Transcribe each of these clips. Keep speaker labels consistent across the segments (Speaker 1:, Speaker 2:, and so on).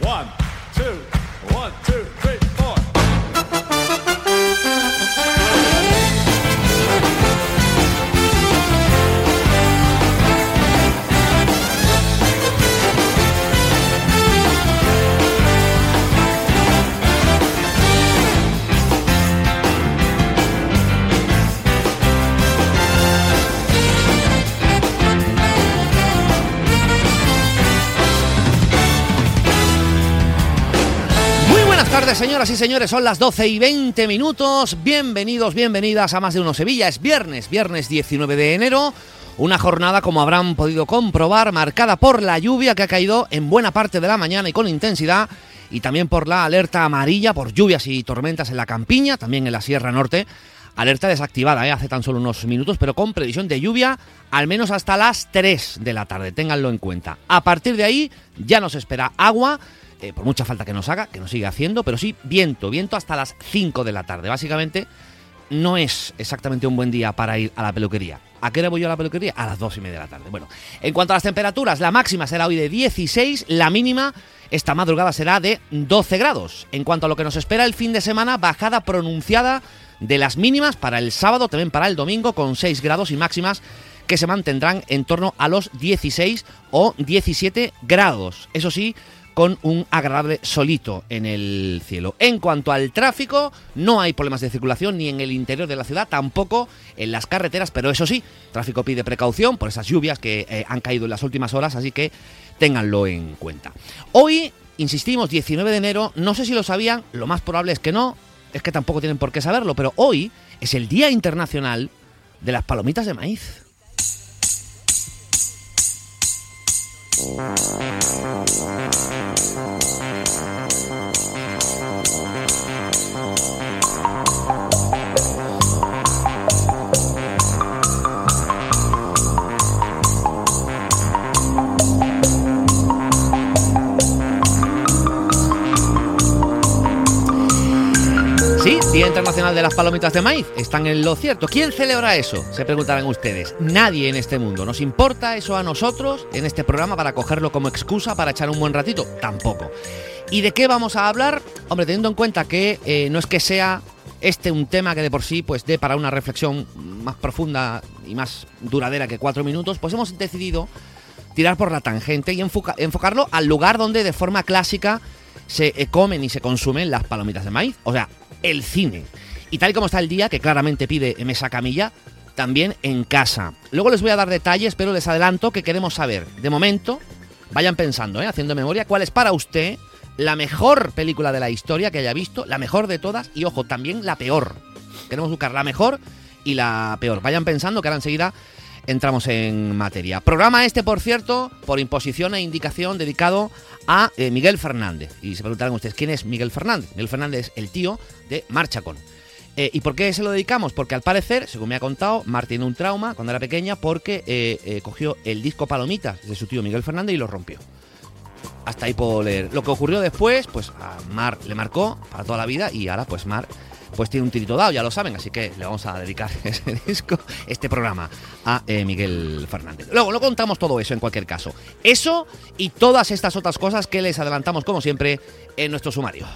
Speaker 1: One, two, one, two,
Speaker 2: señoras y señores. Son las 12 y 20 minutos. Bienvenidos, bienvenidas a Más de Uno Sevilla. Es viernes, viernes 19 de enero. Una jornada, como habrán podido comprobar, marcada por la lluvia que ha caído en buena parte de la mañana y con intensidad. Y también por la alerta amarilla por lluvias y tormentas en la campiña, también en la Sierra Norte. Alerta desactivada ¿eh? hace tan solo unos minutos, pero con previsión de lluvia al menos hasta las 3 de la tarde. Ténganlo en cuenta. A partir de ahí ya nos espera agua eh, por mucha falta que nos haga, que nos sigue haciendo, pero sí viento, viento hasta las 5 de la tarde. Básicamente, no es exactamente un buen día para ir a la peluquería. ¿A qué hora voy yo a la peluquería? A las 2 y media de la tarde. Bueno, en cuanto a las temperaturas, la máxima será hoy de 16, la mínima esta madrugada será de 12 grados. En cuanto a lo que nos espera el fin de semana, bajada pronunciada de las mínimas para el sábado, también para el domingo, con 6 grados y máximas que se mantendrán en torno a los 16 o 17 grados. Eso sí, con un agradable solito en el cielo. En cuanto al tráfico, no hay problemas de circulación ni en el interior de la ciudad, tampoco en las carreteras, pero eso sí, tráfico pide precaución por esas lluvias que eh, han caído en las últimas horas, así que ténganlo en cuenta. Hoy, insistimos, 19 de enero, no sé si lo sabían, lo más probable es que no, es que tampoco tienen por qué saberlo, pero hoy es el Día Internacional de las Palomitas de Maíz. Thank you. Internacional de las Palomitas de Maíz. Están en lo cierto. ¿Quién celebra eso? Se preguntarán ustedes. Nadie en este mundo. ¿Nos importa eso a nosotros en este programa para cogerlo como excusa para echar un buen ratito? Tampoco. ¿Y de qué vamos a hablar? Hombre, teniendo en cuenta que eh, no es que sea este un tema que de por sí pues dé para una reflexión más profunda y más duradera que cuatro minutos, pues hemos decidido tirar por la tangente y enfoca- enfocarlo al lugar donde de forma clásica se eh, comen y se consumen las palomitas de maíz, o sea, el cine. Y tal y como está el día, que claramente pide mesa camilla, también en casa. Luego les voy a dar detalles, pero les adelanto que queremos saber, de momento, vayan pensando, ¿eh? haciendo memoria, cuál es para usted la mejor película de la historia que haya visto, la mejor de todas y, ojo, también la peor. Queremos buscar la mejor y la peor. Vayan pensando que ahora enseguida entramos en materia. Programa este, por cierto, por imposición e indicación dedicado a eh, Miguel Fernández. Y se preguntarán ustedes, ¿quién es Miguel Fernández? Miguel Fernández es el tío de Marcha Con. Eh, ¿Y por qué se lo dedicamos? Porque al parecer, según me ha contado, Mar tiene un trauma cuando era pequeña porque eh, eh, cogió el disco Palomitas de su tío Miguel Fernández y lo rompió. Hasta ahí puedo leer. Lo que ocurrió después, pues a Mar le marcó para toda la vida y ahora pues Mar pues tiene un tirito dado, ya lo saben, así que le vamos a dedicar ese disco, este programa, a eh, Miguel Fernández. Luego, lo contamos todo eso en cualquier caso. Eso y todas estas otras cosas que les adelantamos, como siempre, en nuestro sumario.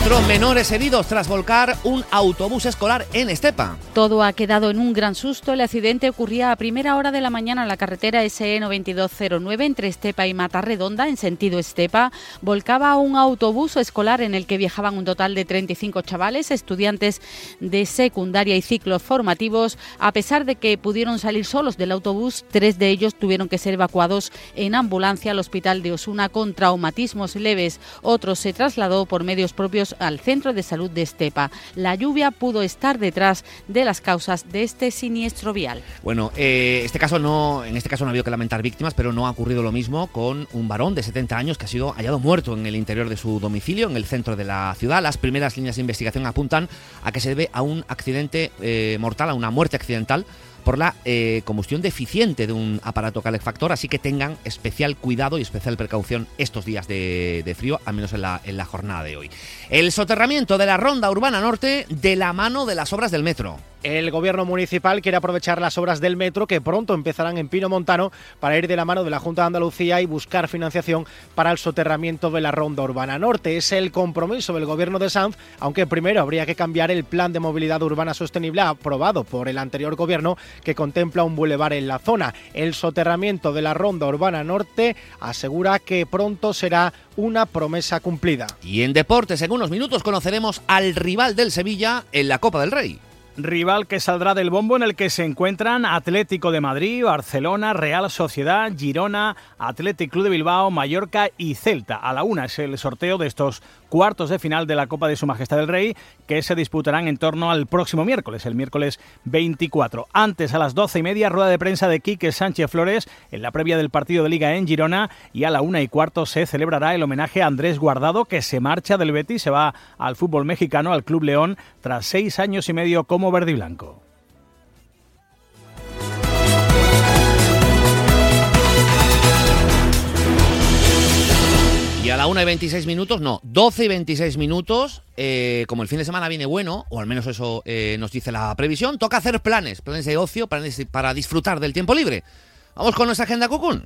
Speaker 2: Cuatro menores heridos tras volcar un autobús escolar en Estepa.
Speaker 3: Todo ha quedado en un gran susto. El accidente ocurría a primera hora de la mañana en la carretera SE 9209 entre Estepa y Matarredonda, en sentido Estepa. Volcaba un autobús escolar en el que viajaban un total de 35 chavales, estudiantes de secundaria y ciclos formativos. A pesar de que pudieron salir solos del autobús, tres de ellos tuvieron que ser evacuados en ambulancia al hospital de Osuna con traumatismos leves. Otro se trasladó por medios propios al centro de salud de Estepa. La lluvia pudo estar detrás de las causas de este siniestro vial.
Speaker 2: Bueno, eh, este caso no, en este caso no ha habido que lamentar víctimas, pero no ha ocurrido lo mismo con un varón de 70 años que ha sido hallado muerto en el interior de su domicilio, en el centro de la ciudad. Las primeras líneas de investigación apuntan a que se debe a un accidente eh, mortal, a una muerte accidental por la eh, combustión deficiente de un aparato calefactor, así que tengan especial cuidado y especial precaución estos días de, frío, al menos en la jornada de hoy. El soterramiento de la Ronda Urbana Norte de la mano de las obras del metro.
Speaker 4: El gobierno municipal quiere aprovechar las obras del metro que pronto empezarán en Pino Montano para ir de la mano de la Junta de Andalucía y buscar financiación para el soterramiento de la Ronda Urbana Norte. Es el compromiso del gobierno de Sanz, aunque primero habría que cambiar el plan de movilidad urbana sostenible aprobado por el anterior gobierno que contempla un bulevar en la zona. El soterramiento de la Ronda Urbana Norte asegura que pronto será una promesa cumplida.
Speaker 2: Y en deportes, en unos minutos conoceremos al rival del Sevilla en la Copa del Rey
Speaker 5: rival que saldrá del bombo en el que se encuentran Atlético de Madrid, Barcelona, Real Sociedad, Girona, Atlético Club de Bilbao, Mallorca y Celta. A la una es el sorteo de estos cuartos de final de la Copa de Su Majestad el Rey, que se disputarán en torno al próximo miércoles, el miércoles 24. Antes, a las doce y media, rueda de prensa de Quique Sánchez Flores en la previa del partido de Liga en Girona y a la una y cuarto se celebrará el homenaje a Andrés Guardado, que se marcha del Betis, se va al fútbol mexicano, al Club León, tras seis años y medio como verde y blanco.
Speaker 2: A la 1 y 26 minutos, no, 12 y 26 minutos, eh, como el fin de semana viene bueno, o al menos eso eh, nos dice la previsión, toca hacer planes, planes de ocio, planes para disfrutar del tiempo libre. Vamos con nuestra agenda Cucún.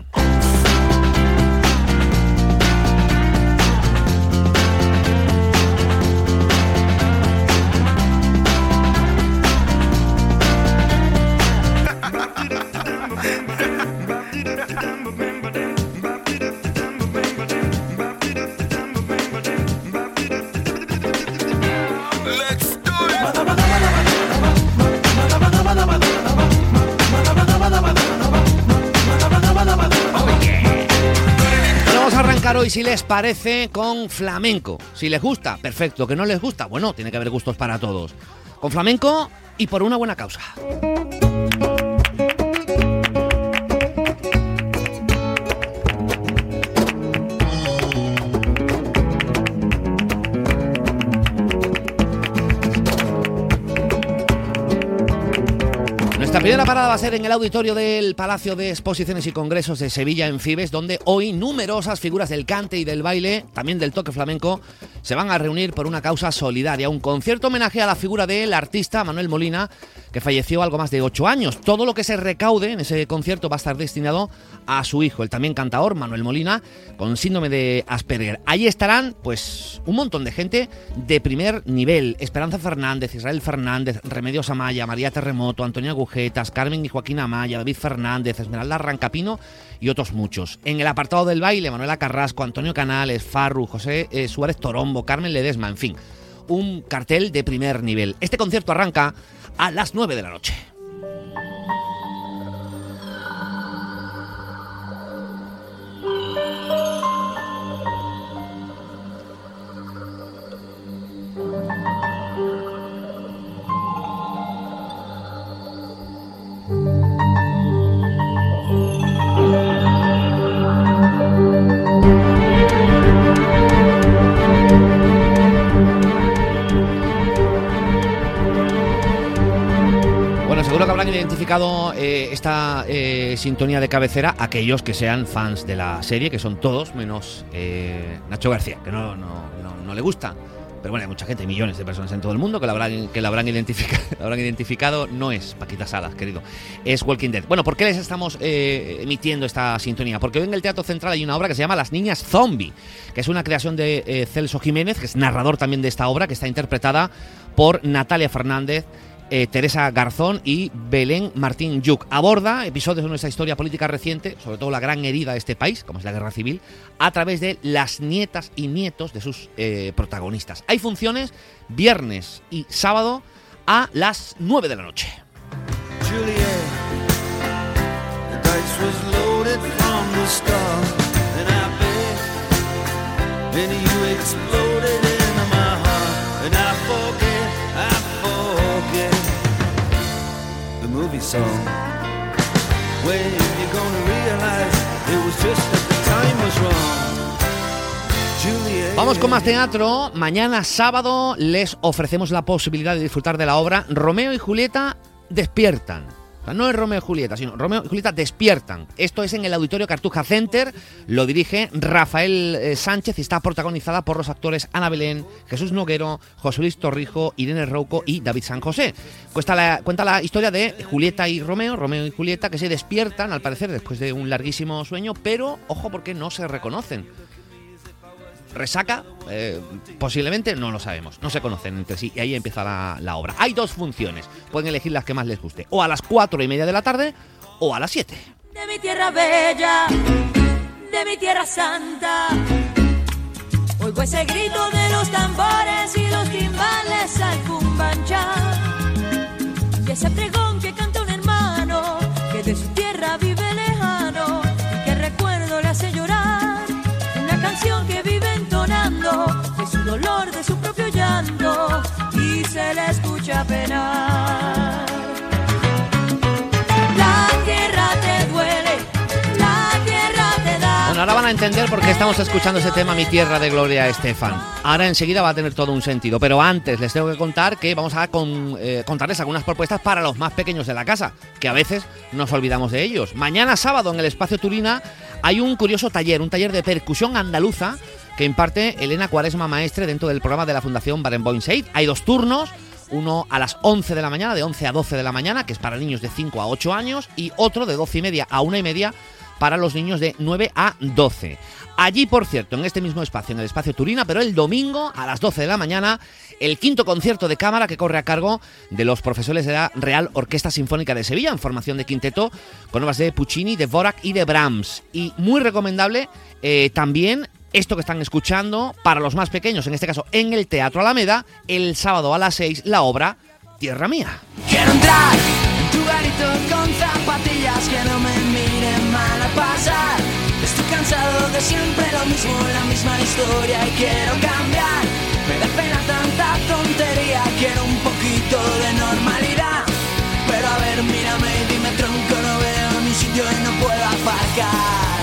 Speaker 2: Hoy, si les parece, con flamenco. Si les gusta, perfecto. Que no les gusta, bueno, tiene que haber gustos para todos. Con flamenco y por una buena causa. Primera parada va a ser en el auditorio del Palacio de Exposiciones y Congresos de Sevilla en Fibes, donde hoy numerosas figuras del cante y del baile, también del toque flamenco, se van a reunir por una causa solidaria, un concierto homenaje a la figura del artista Manuel Molina, que falleció algo más de ocho años. Todo lo que se recaude en ese concierto va a estar destinado a su hijo, el también cantador Manuel Molina, con síndrome de Asperger. Ahí estarán, pues, un montón de gente de primer nivel. Esperanza Fernández, Israel Fernández, Remedios Amaya, María Terremoto, Antonia Carmen y Joaquín Amaya, David Fernández, Esmeralda Rancapino y otros muchos. En el apartado del baile, Manuela Carrasco, Antonio Canales, Farru, José eh, Suárez Torombo, Carmen Ledesma, en fin. Un cartel de primer nivel. Este concierto arranca a las 9 de la noche. Identificado eh, esta eh, sintonía de cabecera aquellos que sean fans de la serie, que son todos, menos eh, Nacho García, que no, no, no, le gusta. Pero bueno, hay mucha gente, millones de personas en todo el mundo que la habrán, que la habrán, identificado, habrán identificado. No es Paquita Salas, querido. Es Walking Dead. Bueno, ¿por qué les estamos emitiendo esta sintonía? Porque hoy en el Teatro Central hay una obra que se llama Las Niñas Zombie, que es una creación de Celso Jiménez, que es narrador también de esta obra, que está interpretada por Natalia Fernández eh, Teresa Garzón y Belén Martín Yuc. Aborda episodios de nuestra historia política reciente, sobre todo la gran herida de este país, como es la guerra civil, a través de las nietas y nietos de sus eh, protagonistas. Hay funciones viernes y sábado a las 9 de la noche. Vamos con más teatro. Mañana sábado les ofrecemos la posibilidad de disfrutar de la obra Romeo y Julieta despiertan. No es Romeo y Julieta, sino Romeo y Julieta despiertan. Esto es en el Auditorio Cartuja Center, lo dirige Rafael eh, Sánchez y está protagonizada por los actores Ana Belén, Jesús Noguero, José Luis Torrijo, Irene Rouco y David San José. Cuenta la, cuenta la historia de Julieta y Romeo, Romeo y Julieta, que se despiertan, al parecer, después de un larguísimo sueño, pero ojo porque no se reconocen resaca, eh, posiblemente no lo sabemos, no se conocen entre sí y ahí empieza la, la, obra. Hay dos funciones, pueden elegir las que más les guste, o a las cuatro y media de la tarde o a las siete.
Speaker 6: De mi tierra bella, de mi tierra santa, oigo ese grito de los tambores y los timbales al cumbancha, y ese pregón que canta un hermano que de su tierra vive que vive de su dolor, de su propio llanto y se le escucha penar. La tierra te duele, la tierra te da.
Speaker 2: Bueno, ahora van a entender por qué estamos escuchando ese tema Mi tierra de Gloria Estefan. Ahora enseguida va a tener todo un sentido, pero antes les tengo que contar que vamos a eh, contarles algunas propuestas para los más pequeños de la casa, que a veces nos olvidamos de ellos. Mañana sábado en el Espacio Turina hay un curioso taller, un taller de percusión andaluza que imparte Elena Cuaresma Maestre dentro del programa de la Fundación Barenboim Seid. Hay dos turnos, uno a las 11 de la mañana, de 11 a 12 de la mañana, que es para niños de 5 a 8 años, y otro de 12 y media a 1 y media para los niños de 9 a 12. Allí, por cierto, en este mismo espacio, en el espacio Turina, pero el domingo a las 12 de la mañana, el quinto concierto de cámara que corre a cargo de los profesores de la Real Orquesta Sinfónica de Sevilla, en formación de quinteto, con obras de Puccini, de Vorak y de Brahms. Y muy recomendable eh, también esto que están escuchando para los más pequeños, en este caso en el Teatro Alameda, el sábado a las 6, la obra Tierra Mía.
Speaker 7: Quiero entrar en tu con zapatillas que no me miren mal a pasar. Cansado de siempre lo mismo, la misma historia y quiero cambiar. Me da pena tanta tontería, quiero un poquito de normalidad. Pero a ver, mírame y dime tronco, no veo ni sitio y no puedo aparcar.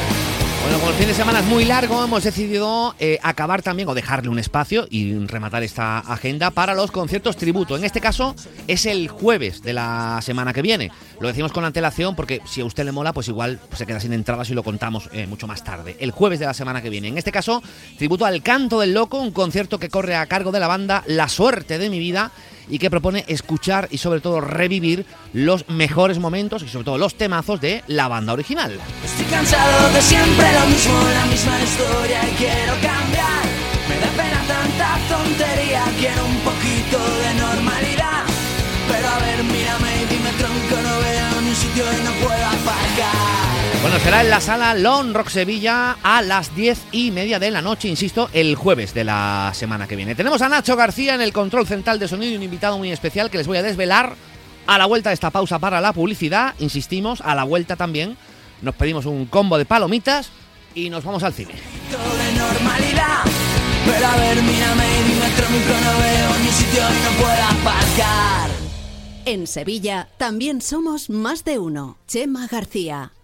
Speaker 2: Bueno, como el fin de semana es muy largo, hemos decidido eh, acabar también o dejarle un espacio y rematar esta agenda para los conciertos tributo. En este caso es el jueves de la semana que viene. Lo decimos con antelación porque si a usted le mola, pues igual se queda sin entradas y lo contamos eh, mucho más tarde. El jueves de la semana que viene. En este caso, tributo al Canto del Loco, un concierto que corre a cargo de la banda La Suerte de mi vida y que propone escuchar y sobre todo revivir los mejores momentos y sobre todo los temazos de la banda original.
Speaker 7: Estoy cansado de siempre lo mismo, la misma historia y quiero cambiar. Me da pena tanta tontería, quiero un poquito de normalidad. Pero a ver, mírame y dime tronco, no veo ni sitio y no puedo aparcar.
Speaker 2: Bueno, será en la sala Lon Rock Sevilla a las diez y media de la noche, insisto, el jueves de la semana que viene. Tenemos a Nacho García en el control central de sonido y un invitado muy especial que les voy a desvelar a la vuelta de esta pausa para la publicidad. Insistimos, a la vuelta también nos pedimos un combo de palomitas y nos vamos al cine.
Speaker 7: De normalidad, pero a ver, mírame y dime tronco, no veo ni sitio y no puedo aparcar.
Speaker 8: En Sevilla también somos más de uno. Chema García.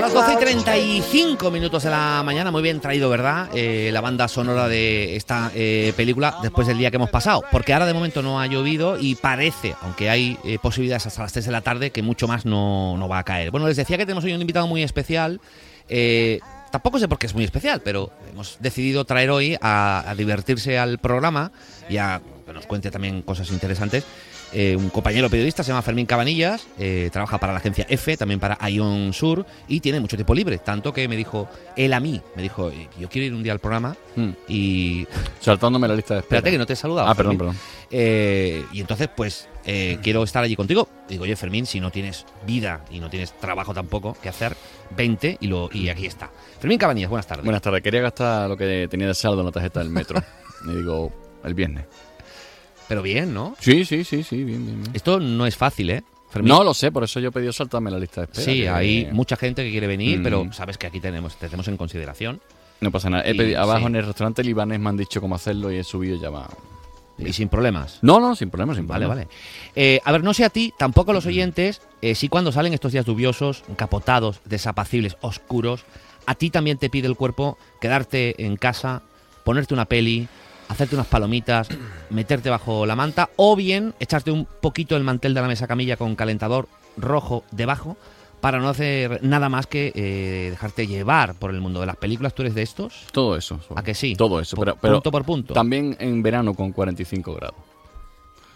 Speaker 2: Las 12 y 35 minutos de la mañana, muy bien traído, ¿verdad? Eh, la banda sonora de esta eh, película después del día que hemos pasado. Porque ahora de momento no ha llovido y parece, aunque hay eh, posibilidades hasta las 3 de la tarde, que mucho más no, no va a caer. Bueno, les decía que tenemos hoy un invitado muy especial. Tampoco sé por qué es muy especial, pero hemos decidido traer hoy a divertirse al programa y a que nos cuente también cosas interesantes. Eh, un compañero periodista se llama Fermín Cabanillas, eh, trabaja para la agencia F, también para Ion Sur y tiene mucho tiempo libre. Tanto que me dijo, él a mí, me dijo, "Eh, yo quiero ir un día al programa y.
Speaker 9: Saltándome la lista de espera.
Speaker 2: Espérate que no te he saludado.
Speaker 9: Ah, perdón,
Speaker 2: Fermín.
Speaker 9: perdón.
Speaker 2: Eh, y entonces, pues, quiero estar allí contigo. Digo, oye, Fermín, si no tienes vida y no tienes trabajo tampoco que hacer, vente y, lo, y aquí está. Fermín Cabanillas, buenas tardes.
Speaker 9: Buenas tardes. Quería gastar lo que tenía de saldo en la tarjeta del metro. y digo, el viernes.
Speaker 2: Pero bien, ¿no?
Speaker 9: Sí, sí, sí, sí, bien, bien. bien.
Speaker 2: Esto no es fácil, ¿eh? Fermín?
Speaker 9: No lo sé, por eso yo he pedido saltarme la lista de espera.
Speaker 2: Sí,
Speaker 9: que-
Speaker 2: hay mucha gente que quiere venir,
Speaker 9: Mm.
Speaker 2: pero sabes que aquí tenemos, te tenemos en consideración.
Speaker 9: No pasa nada. He
Speaker 2: Y-
Speaker 9: pedido- abajo
Speaker 2: sí.
Speaker 9: en el restaurante libanés me han dicho cómo hacerlo y he subido ya va.
Speaker 2: Y sin problemas.
Speaker 9: No, no, sin problema, sin
Speaker 2: Vale,
Speaker 9: problema.
Speaker 2: vale. Eh, a ver, no sé a ti, tampoco a los oyentes, eh, si cuando salen estos días lluviosos, encapotados, desapacibles, oscuros, a ti también te pide el cuerpo quedarte en casa, ponerte una peli, hacerte unas palomitas, meterte bajo la manta, o bien echarte un poquito el mantel de la mesa camilla con calentador rojo debajo para no hacer nada más que eh, dejarte llevar por el mundo de las películas. ¿Tú eres de estos?
Speaker 9: Todo eso.
Speaker 2: ¿A que sí?
Speaker 9: Todo eso. Pero, pero
Speaker 2: punto por punto.
Speaker 9: También en verano con 45 grados.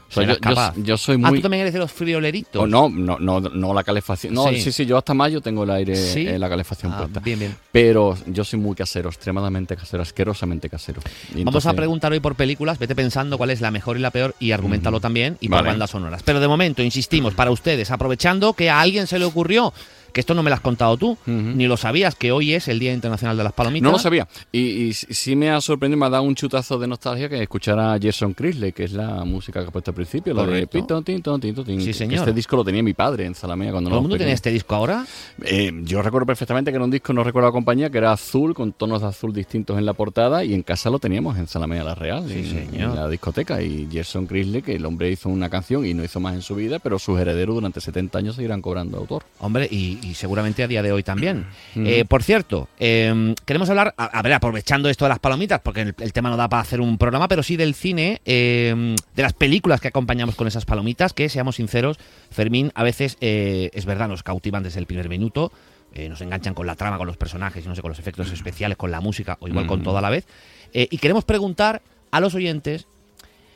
Speaker 9: O sea,
Speaker 2: Serás
Speaker 9: yo, yo-
Speaker 2: capaz.
Speaker 9: yo soy
Speaker 2: Ah,
Speaker 9: muy...
Speaker 2: tú también eres de los frioleritos.
Speaker 9: Oh, no, no, no, no la calefacción. No,
Speaker 2: Sí.
Speaker 9: sí. sí, yo hasta mayo tengo el aire,
Speaker 2: Sí.
Speaker 9: eh, la calefacción
Speaker 2: Ah,
Speaker 9: puesta.
Speaker 2: bien, bien.
Speaker 9: Pero yo soy muy casero, extremadamente casero, asquerosamente casero. Y
Speaker 2: Vamos a preguntar hoy por películas, vete pensando cuál es la mejor y la peor y argumentalo también y por
Speaker 9: Vale.
Speaker 2: bandas sonoras. Pero de momento, insistimos, para ustedes, aprovechando que a alguien se le ocurrió, que esto no me lo has contado tú, ni lo sabías, que hoy es el Día Internacional de las Palomitas.
Speaker 9: No lo sabía. Y, y sí sí me ha sorprendido, me ha dado un chutazo de nostalgia que escuchar a Jason Crisley, que es la música que ha puesto al principio, la de. Pito, Tinto, Tinto, Tin,
Speaker 2: Sí, señor.
Speaker 9: Este disco lo tenía mi padre en Zalamea cuando
Speaker 2: ¿Todo el mundo tiene este disco ahora?
Speaker 9: Eh, yo recuerdo perfectamente que era un disco, no recuerdo la compañía, que era azul, con tonos de azul distintos en la portada, y en casa lo teníamos en Zalamea La Real, en,
Speaker 2: señor.
Speaker 9: en la discoteca. Y Gerson Crisley, que el hombre hizo una canción y no hizo más en su vida, pero sus herederos durante 70 años seguirán cobrando autor.
Speaker 2: Hombre, y, y seguramente a día de hoy también.
Speaker 9: Mm.
Speaker 2: Eh, por cierto, eh, queremos hablar, a, a ver, aprovechando esto de las palomitas, porque el, el tema no da para hacer un programa, pero sí del cine, eh, de las películas que acompañamos con esas palomitas, que seamos sinceros, Fermín, a veces eh, es verdad, nos cautivan desde el primer minuto. eh, nos enganchan con la trama, con los personajes, no sé, con los efectos especiales, con la música, o igual con todo a la vez. Eh, y queremos preguntar a los oyentes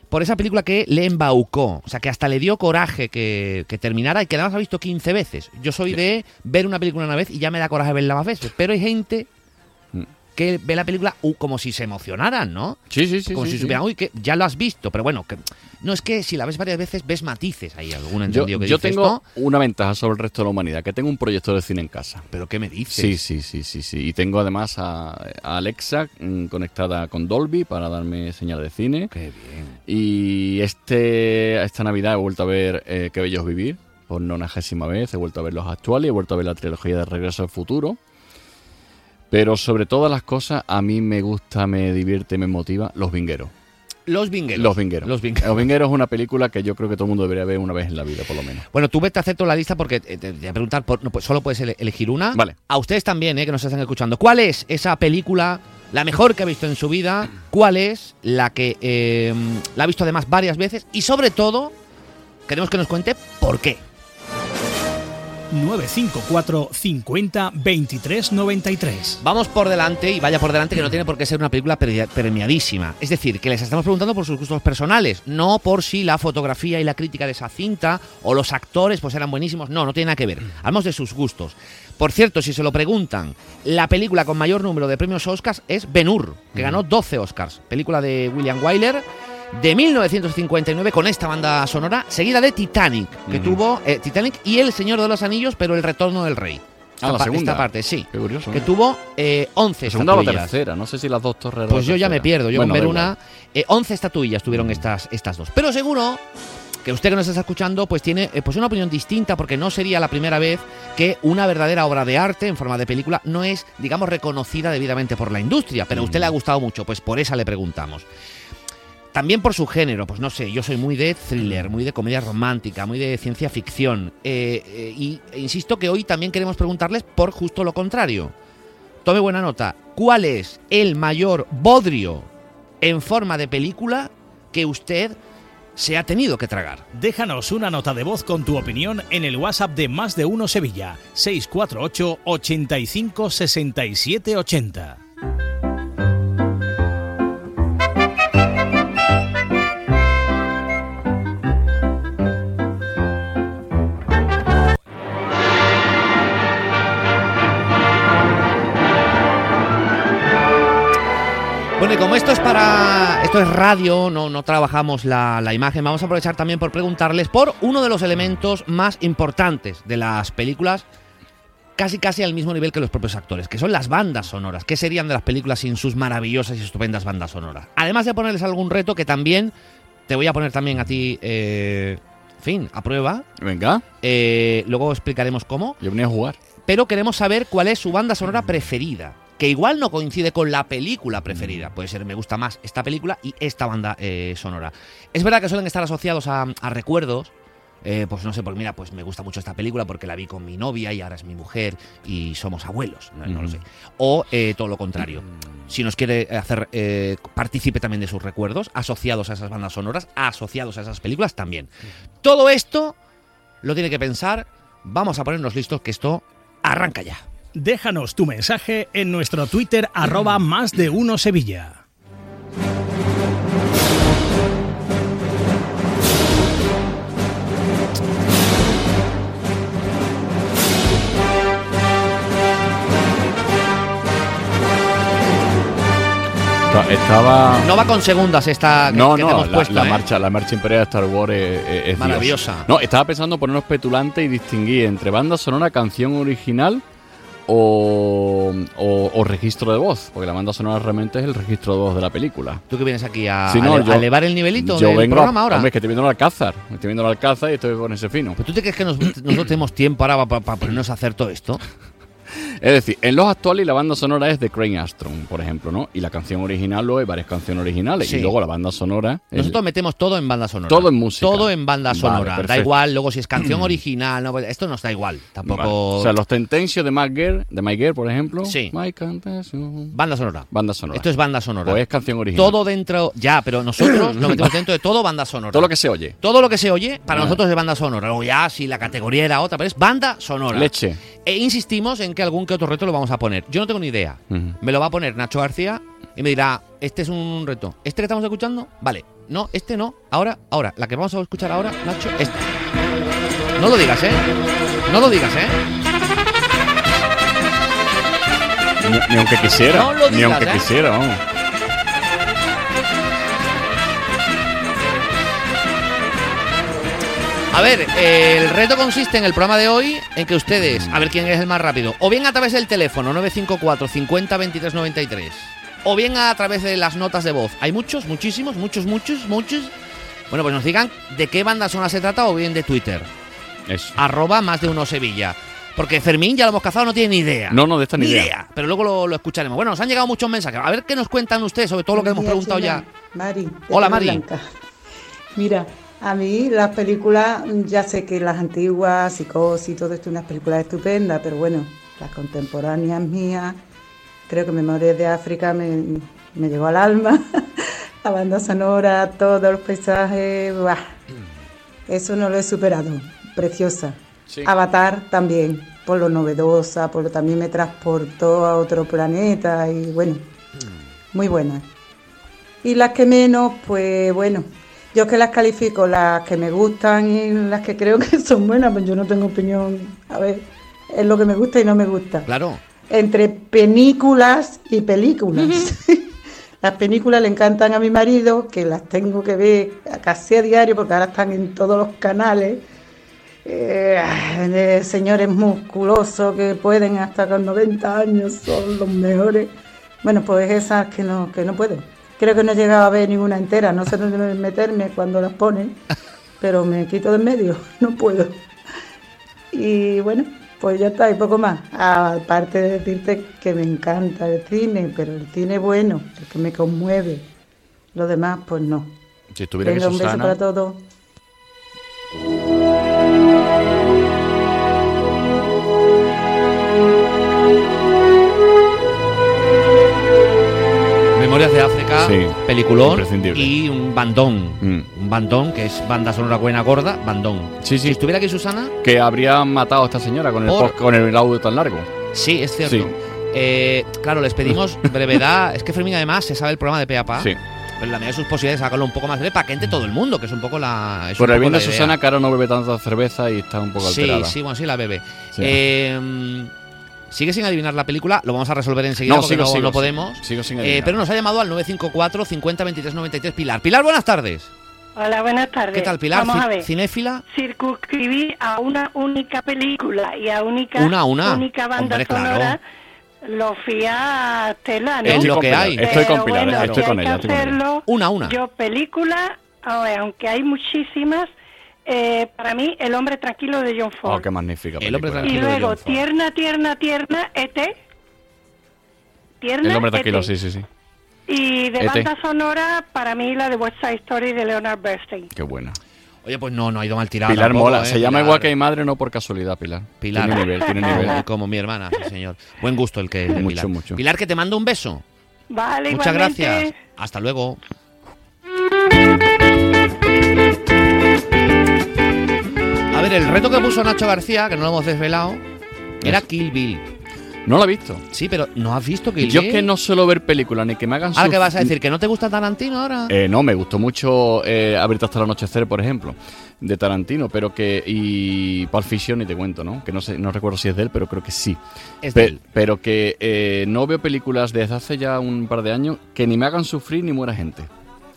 Speaker 2: por esa película que le embaucó, o sea, que hasta le dio coraje que, que terminara y que además ha visto 15 veces. Yo soy de ver una película una vez y ya me da coraje verla más veces, pero hay gente. Que ve la película uh, como si se emocionaran, ¿no?
Speaker 9: Sí, sí, sí.
Speaker 2: como
Speaker 9: sí,
Speaker 2: si
Speaker 9: sí.
Speaker 2: supieran, uy, que ya lo has visto, pero bueno, que no es que si la ves varias veces ves matices ahí, algún
Speaker 9: Yo,
Speaker 2: entendido que
Speaker 9: yo
Speaker 2: dice
Speaker 9: tengo
Speaker 2: esto,
Speaker 9: una ventaja sobre el resto de la humanidad, que tengo un proyector de cine en casa.
Speaker 2: pero ¿qué me dices?
Speaker 9: Sí, sí, sí, sí, sí. Y tengo además a, a Alexa mm, conectada con Dolby para darme señal de cine.
Speaker 2: Qué bien.
Speaker 9: Y este esta Navidad he vuelto a ver eh, Qué bello es vivir por nonagésima vez. He vuelto a ver los actuales, he vuelto a ver la trilogía de Regreso al Futuro. Pero sobre todas las cosas, a mí me gusta, me divierte, me motiva Los Vingueros.
Speaker 2: Los vingueros.
Speaker 9: Los Vingueros.
Speaker 2: Los vingueros.
Speaker 9: Los Vingueros es una película que yo creo que todo el mundo debería ver una vez en la vida, por lo menos.
Speaker 2: Bueno, tú vete a hacer toda la lista porque eh, te, te voy a preguntar, por- no, pues solo puedes ele- elegir una.
Speaker 9: Vale.
Speaker 2: A ustedes también, eh, que nos están escuchando. ¿Cuál es esa película, la mejor que ha visto en su vida? ¿Cuál es la que eh, la ha visto además varias veces? Y sobre todo, queremos que nos cuente por qué.
Speaker 10: 954 50 23 93.
Speaker 2: Vamos por delante y vaya por delante que no tiene por qué ser una película pre- premiadísima. Es decir, que les estamos preguntando por sus gustos personales, no por si la fotografía y la crítica de esa cinta o los actores pues eran buenísimos. No, no tiene nada que ver. Hablamos de sus gustos. Por cierto, si se lo preguntan, la película con mayor número de premios Oscars es Ben Hur, que ganó 12 Oscars. Película de William Wyler de 1959 con esta banda sonora, seguida de Titanic, que tuvo eh, Titanic y El Señor de los Anillos, pero El Retorno del Rey.
Speaker 9: Ah,
Speaker 2: Esta pa-
Speaker 9: segunda.
Speaker 2: Esta parte, sí.
Speaker 9: Qué curioso.
Speaker 2: Que
Speaker 9: ¿no?
Speaker 2: tuvo eh, 11
Speaker 9: La segunda o la
Speaker 2: estatuillas.
Speaker 9: tercera, no sé si las dos torres.
Speaker 2: Pues yo ya me pierdo, yo
Speaker 9: Bueno,
Speaker 2: con ver una... eh, 11 estatuillas tuvieron estas, estas dos. Pero seguro que usted que nos está escuchando pues tiene eh, pues una opinión distinta porque no sería la primera vez que una verdadera obra de arte en forma de película no es, digamos, reconocida debidamente por la industria, pero a usted le ha gustado mucho, pues por esa le preguntamos. También por su género, pues no sé, yo soy muy de thriller, muy de comedia romántica, muy de ciencia ficción. eh, eh, y e insisto que hoy también queremos preguntarles por justo lo contrario. Tome buena nota. ¿Cuál es el mayor bodrio en forma de película que usted se ha tenido que tragar?
Speaker 10: Déjanos una nota de voz con tu opinión en el WhatsApp de Más de Uno Sevilla, 648 85 67 80.
Speaker 2: Bueno, y como esto es para. Esto es radio, no, no trabajamos la, la imagen, vamos a aprovechar también por preguntarles por uno de los elementos más importantes de las películas, casi casi al mismo nivel que los propios actores, que son las bandas sonoras. ¿Qué serían de las películas sin sus maravillosas y estupendas bandas sonoras? Además de ponerles algún reto que también te voy a poner también a ti, eh, fin, a prueba.
Speaker 9: Venga.
Speaker 2: Eh, luego explicaremos cómo.
Speaker 9: Yo venía a jugar.
Speaker 2: Pero queremos saber cuál es su banda sonora preferida. Que igual no coincide con la película preferida. Puede ser, me gusta más esta película y esta banda eh, sonora. Es verdad que suelen estar asociados a, a recuerdos. Eh, pues no sé, pues mira, pues me gusta mucho esta película porque la vi con mi novia y ahora es mi mujer y somos abuelos, no, no lo sé. O eh, todo lo contrario. Si nos quiere hacer eh, partícipe también de sus recuerdos, asociados a esas bandas sonoras, asociados a esas películas también. Todo esto lo tiene que pensar. Vamos a ponernos listos que esto arranca ya.
Speaker 10: Déjanos tu mensaje en nuestro Twitter arroba más de uno Sevilla.
Speaker 9: Esta- Estaba.
Speaker 2: No va con segundas esta que,
Speaker 9: No,
Speaker 2: que
Speaker 9: no,
Speaker 2: te hemos
Speaker 9: la,
Speaker 2: puesto.
Speaker 9: la
Speaker 2: ¿eh?
Speaker 9: marcha, la marcha imperial de Star Wars es, es- es Dios.
Speaker 2: Maravillosa.
Speaker 9: No, estaba pensando ponernos petulante y distinguir entre banda sonora, canción original o, o- o registro de voz, porque la banda sonora realmente es el registro de voz de la película.
Speaker 2: Tú que vienes aquí a,
Speaker 9: Si no,
Speaker 2: a,
Speaker 9: yo-
Speaker 2: a elevar el nivelito
Speaker 9: yo
Speaker 2: del
Speaker 9: vengo
Speaker 2: programa
Speaker 9: a,
Speaker 2: ahora.
Speaker 9: Hombre, es que estoy viendo el Alcázar. Estoy viendo el Alcázar y estoy con ese fino.
Speaker 2: ¿Tú te crees que nos- nosotros tenemos tiempo ahora para ponernos a hacer todo esto?
Speaker 9: Es decir, en los actuales la banda sonora es de Crane Armstrong, por ejemplo, ¿no? Y la canción original, luego hay varias canciones originales.
Speaker 2: Sí.
Speaker 9: Y luego la banda sonora.
Speaker 2: Nosotros metemos todo en banda sonora.
Speaker 9: Todo en música.
Speaker 2: Todo en banda
Speaker 9: Vale,
Speaker 2: sonora. da igual, luego si es canción original, no, esto nos da igual. Tampoco.
Speaker 9: Vale. O sea, los tentencios de Girl, de My Girl, por ejemplo.
Speaker 2: Sí.
Speaker 9: My.
Speaker 2: Banda sonora.
Speaker 9: Banda sonora.
Speaker 2: Esto es banda sonora.
Speaker 9: Pues es canción original.
Speaker 2: Todo dentro. Ya, pero nosotros lo metemos dentro de todo banda sonora.
Speaker 9: Todo lo que se oye.
Speaker 2: Todo lo que se oye, para
Speaker 9: Ah.
Speaker 2: nosotros es banda sonora. Luego ya, si la categoría era otra, pero es banda sonora.
Speaker 9: Leche.
Speaker 2: E insistimos en que algún que otro reto lo vamos a poner. Yo no tengo ni idea. Me lo va a poner Nacho García y me dirá, este es un reto. ¿Este que estamos escuchando? Vale. No, este no. Ahora, ahora. La que vamos a escuchar ahora, Nacho, esta. No lo digas, ¿eh? No lo digas, ¿eh?
Speaker 9: Ni, ni aunque quisiera.
Speaker 2: No lo
Speaker 9: ni
Speaker 2: digas,
Speaker 9: aunque
Speaker 2: ¿eh?
Speaker 9: quisiera, vamos.
Speaker 2: A ver, eh, el reto consiste en el programa de hoy en que ustedes, a ver quién es el más rápido, o bien a través del teléfono 954 50 23 93, o bien a través de las notas de voz. Hay muchos, muchísimos, muchos, muchos, muchos. Bueno, pues nos digan de qué banda sonora se trata o bien de Twitter.
Speaker 9: Eso.
Speaker 2: Arroba más de uno Sevilla. Porque Fermín ya lo hemos cazado, no tiene ni idea.
Speaker 9: No, no, de esta ni idea.
Speaker 2: Pero luego lo, lo escucharemos. Bueno, nos han llegado muchos mensajes. A ver qué nos cuentan ustedes sobre todo lo que hemos preguntado ya.
Speaker 11: Mari.
Speaker 2: Hola, Mari.
Speaker 11: Blanca. Mira, a mí las películas, ya sé que las antiguas, Psicosis y todo esto, unas películas estupendas, pero bueno, las contemporáneas mías, creo que Memorias de África me, me llegó al alma. La banda sonora, todos los paisajes, ¡buah! eso no lo he superado. Preciosa.
Speaker 12: Sí.
Speaker 11: Avatar también, por lo novedosa, por lo también me transportó a otro planeta y bueno, muy buena. Y las que menos, pues bueno, yo que las califico, las que me gustan y las que creo que son buenas, pues yo no tengo opinión. A ver, es lo que me gusta y no me gusta.
Speaker 2: Claro.
Speaker 11: Entre películas y películas. las películas le encantan a mi marido, que las tengo que ver casi a diario porque ahora están en todos los canales. Eh, señores musculosos que pueden hasta con 90 años, son los mejores. Bueno, pues esas que no, que no puedo. Creo que no he llegado a ver ninguna entera, no sé dónde meterme cuando las ponen, pero me quito de en medio, no puedo. Y bueno, pues ya está, y poco más. Aparte de decirte que me encanta el cine, pero el cine bueno, el que me conmueve. Lo demás, pues no.
Speaker 9: Si estuviera
Speaker 11: Venga,
Speaker 9: aquí
Speaker 11: un beso
Speaker 9: Susana.
Speaker 11: para todos.
Speaker 2: Memorias de África,
Speaker 9: Sí,
Speaker 2: peliculón y un bandón.
Speaker 9: Mm.
Speaker 2: Un bandón, que es banda sonora buena gorda, bandón.
Speaker 9: Sí, sí.
Speaker 2: Si estuviera aquí Susana,
Speaker 9: Que habrían matado a esta señora con el,
Speaker 2: Por-
Speaker 9: con el audio tan largo.
Speaker 2: sí, es cierto.
Speaker 9: Sí.
Speaker 2: Eh, claro, les pedimos brevedad. es que Fermín además se sabe el programa de pe a pa.
Speaker 9: Sí.
Speaker 2: Pero en la medida de sus posibilidades, sacarlo un poco más breve para que entre todo el mundo, que es un poco la.
Speaker 9: Por el bien de. Susana, que ahora no bebe tanta cerveza y está un poco
Speaker 2: Sí,
Speaker 9: alterada.
Speaker 2: sí, bueno, sí la bebe.
Speaker 9: Sí.
Speaker 2: Eh, Sigue sin adivinar la película, lo vamos a resolver enseguida
Speaker 9: No,
Speaker 2: porque
Speaker 9: sigo,
Speaker 2: no,
Speaker 9: sigo,
Speaker 2: no podemos.
Speaker 9: Sigo sin
Speaker 2: Eh, pero nos ha llamado al 954 50 23 93 Pilar. Pilar, buenas tardes.
Speaker 12: Hola, buenas tardes.
Speaker 2: ¿Qué tal, Pilar?
Speaker 12: Vamos a ver.
Speaker 2: ¿Cinéfila?
Speaker 12: Circunscribí a una única película y a única,
Speaker 2: Una a una.
Speaker 12: única banda
Speaker 2: Hombre, claro.
Speaker 12: sonora. Lo fui a Tela, ¿no?
Speaker 2: Es lo que hay.
Speaker 9: Estoy con Pilar,
Speaker 12: bueno,
Speaker 9: estoy
Speaker 12: si
Speaker 9: con ella, estoy con ella.
Speaker 12: hacerlo,
Speaker 2: Una a una.
Speaker 12: Yo película, aunque hay muchísimas, eh, para mí El hombre tranquilo de John Ford.
Speaker 9: Oh, qué magnífica
Speaker 2: El hombre
Speaker 9: película.
Speaker 12: y
Speaker 2: de
Speaker 12: luego
Speaker 2: John Ford.
Speaker 12: Tierna, tierna, tierna, ET. Tierna,
Speaker 9: El hombre tranquilo,
Speaker 12: ET.
Speaker 9: sí, sí, sí.
Speaker 12: Y de
Speaker 9: ET.
Speaker 12: banda sonora, para mí la de West Side Story de Leonard Bernstein.
Speaker 9: Qué buena.
Speaker 2: Oye, pues no, no ha ido mal tirado.
Speaker 9: Pilar
Speaker 2: tampoco,
Speaker 9: mola.
Speaker 2: ¿eh?
Speaker 9: Se llama
Speaker 2: Pilar.
Speaker 9: igual que mi madre, no por casualidad, Pilar.
Speaker 2: Pilar.
Speaker 9: Tiene nivel, tiene nivel.
Speaker 2: Como mi hermana, sí, señor. Buen gusto el que de
Speaker 9: Mucho,
Speaker 2: Pilar.
Speaker 9: mucho.
Speaker 2: Pilar, que te mando un beso.
Speaker 12: Vale,
Speaker 2: Muchas
Speaker 12: igualmente.
Speaker 2: gracias. Hasta luego. Ver, el reto que puso Nacho García, que no lo hemos desvelado, era Kill Bill.
Speaker 9: No la he visto.
Speaker 2: Sí, pero ¿no has visto Kill
Speaker 9: Yo
Speaker 2: Bill?
Speaker 9: es que no suelo ver películas ni que me hagan
Speaker 2: Ahora que vas a decir que no te gusta Tarantino ahora.
Speaker 9: Eh, no, me gustó mucho eh, hasta el anochecer, por ejemplo, de Tarantino, pero que y Pulp Fiction, y te cuento, ¿no? Que no sé, no recuerdo si es de él, pero creo que sí.
Speaker 2: Es
Speaker 9: Pe-
Speaker 2: de él.
Speaker 9: Pero que eh, no veo películas desde hace ya un par de años que ni me hagan sufrir ni muera gente.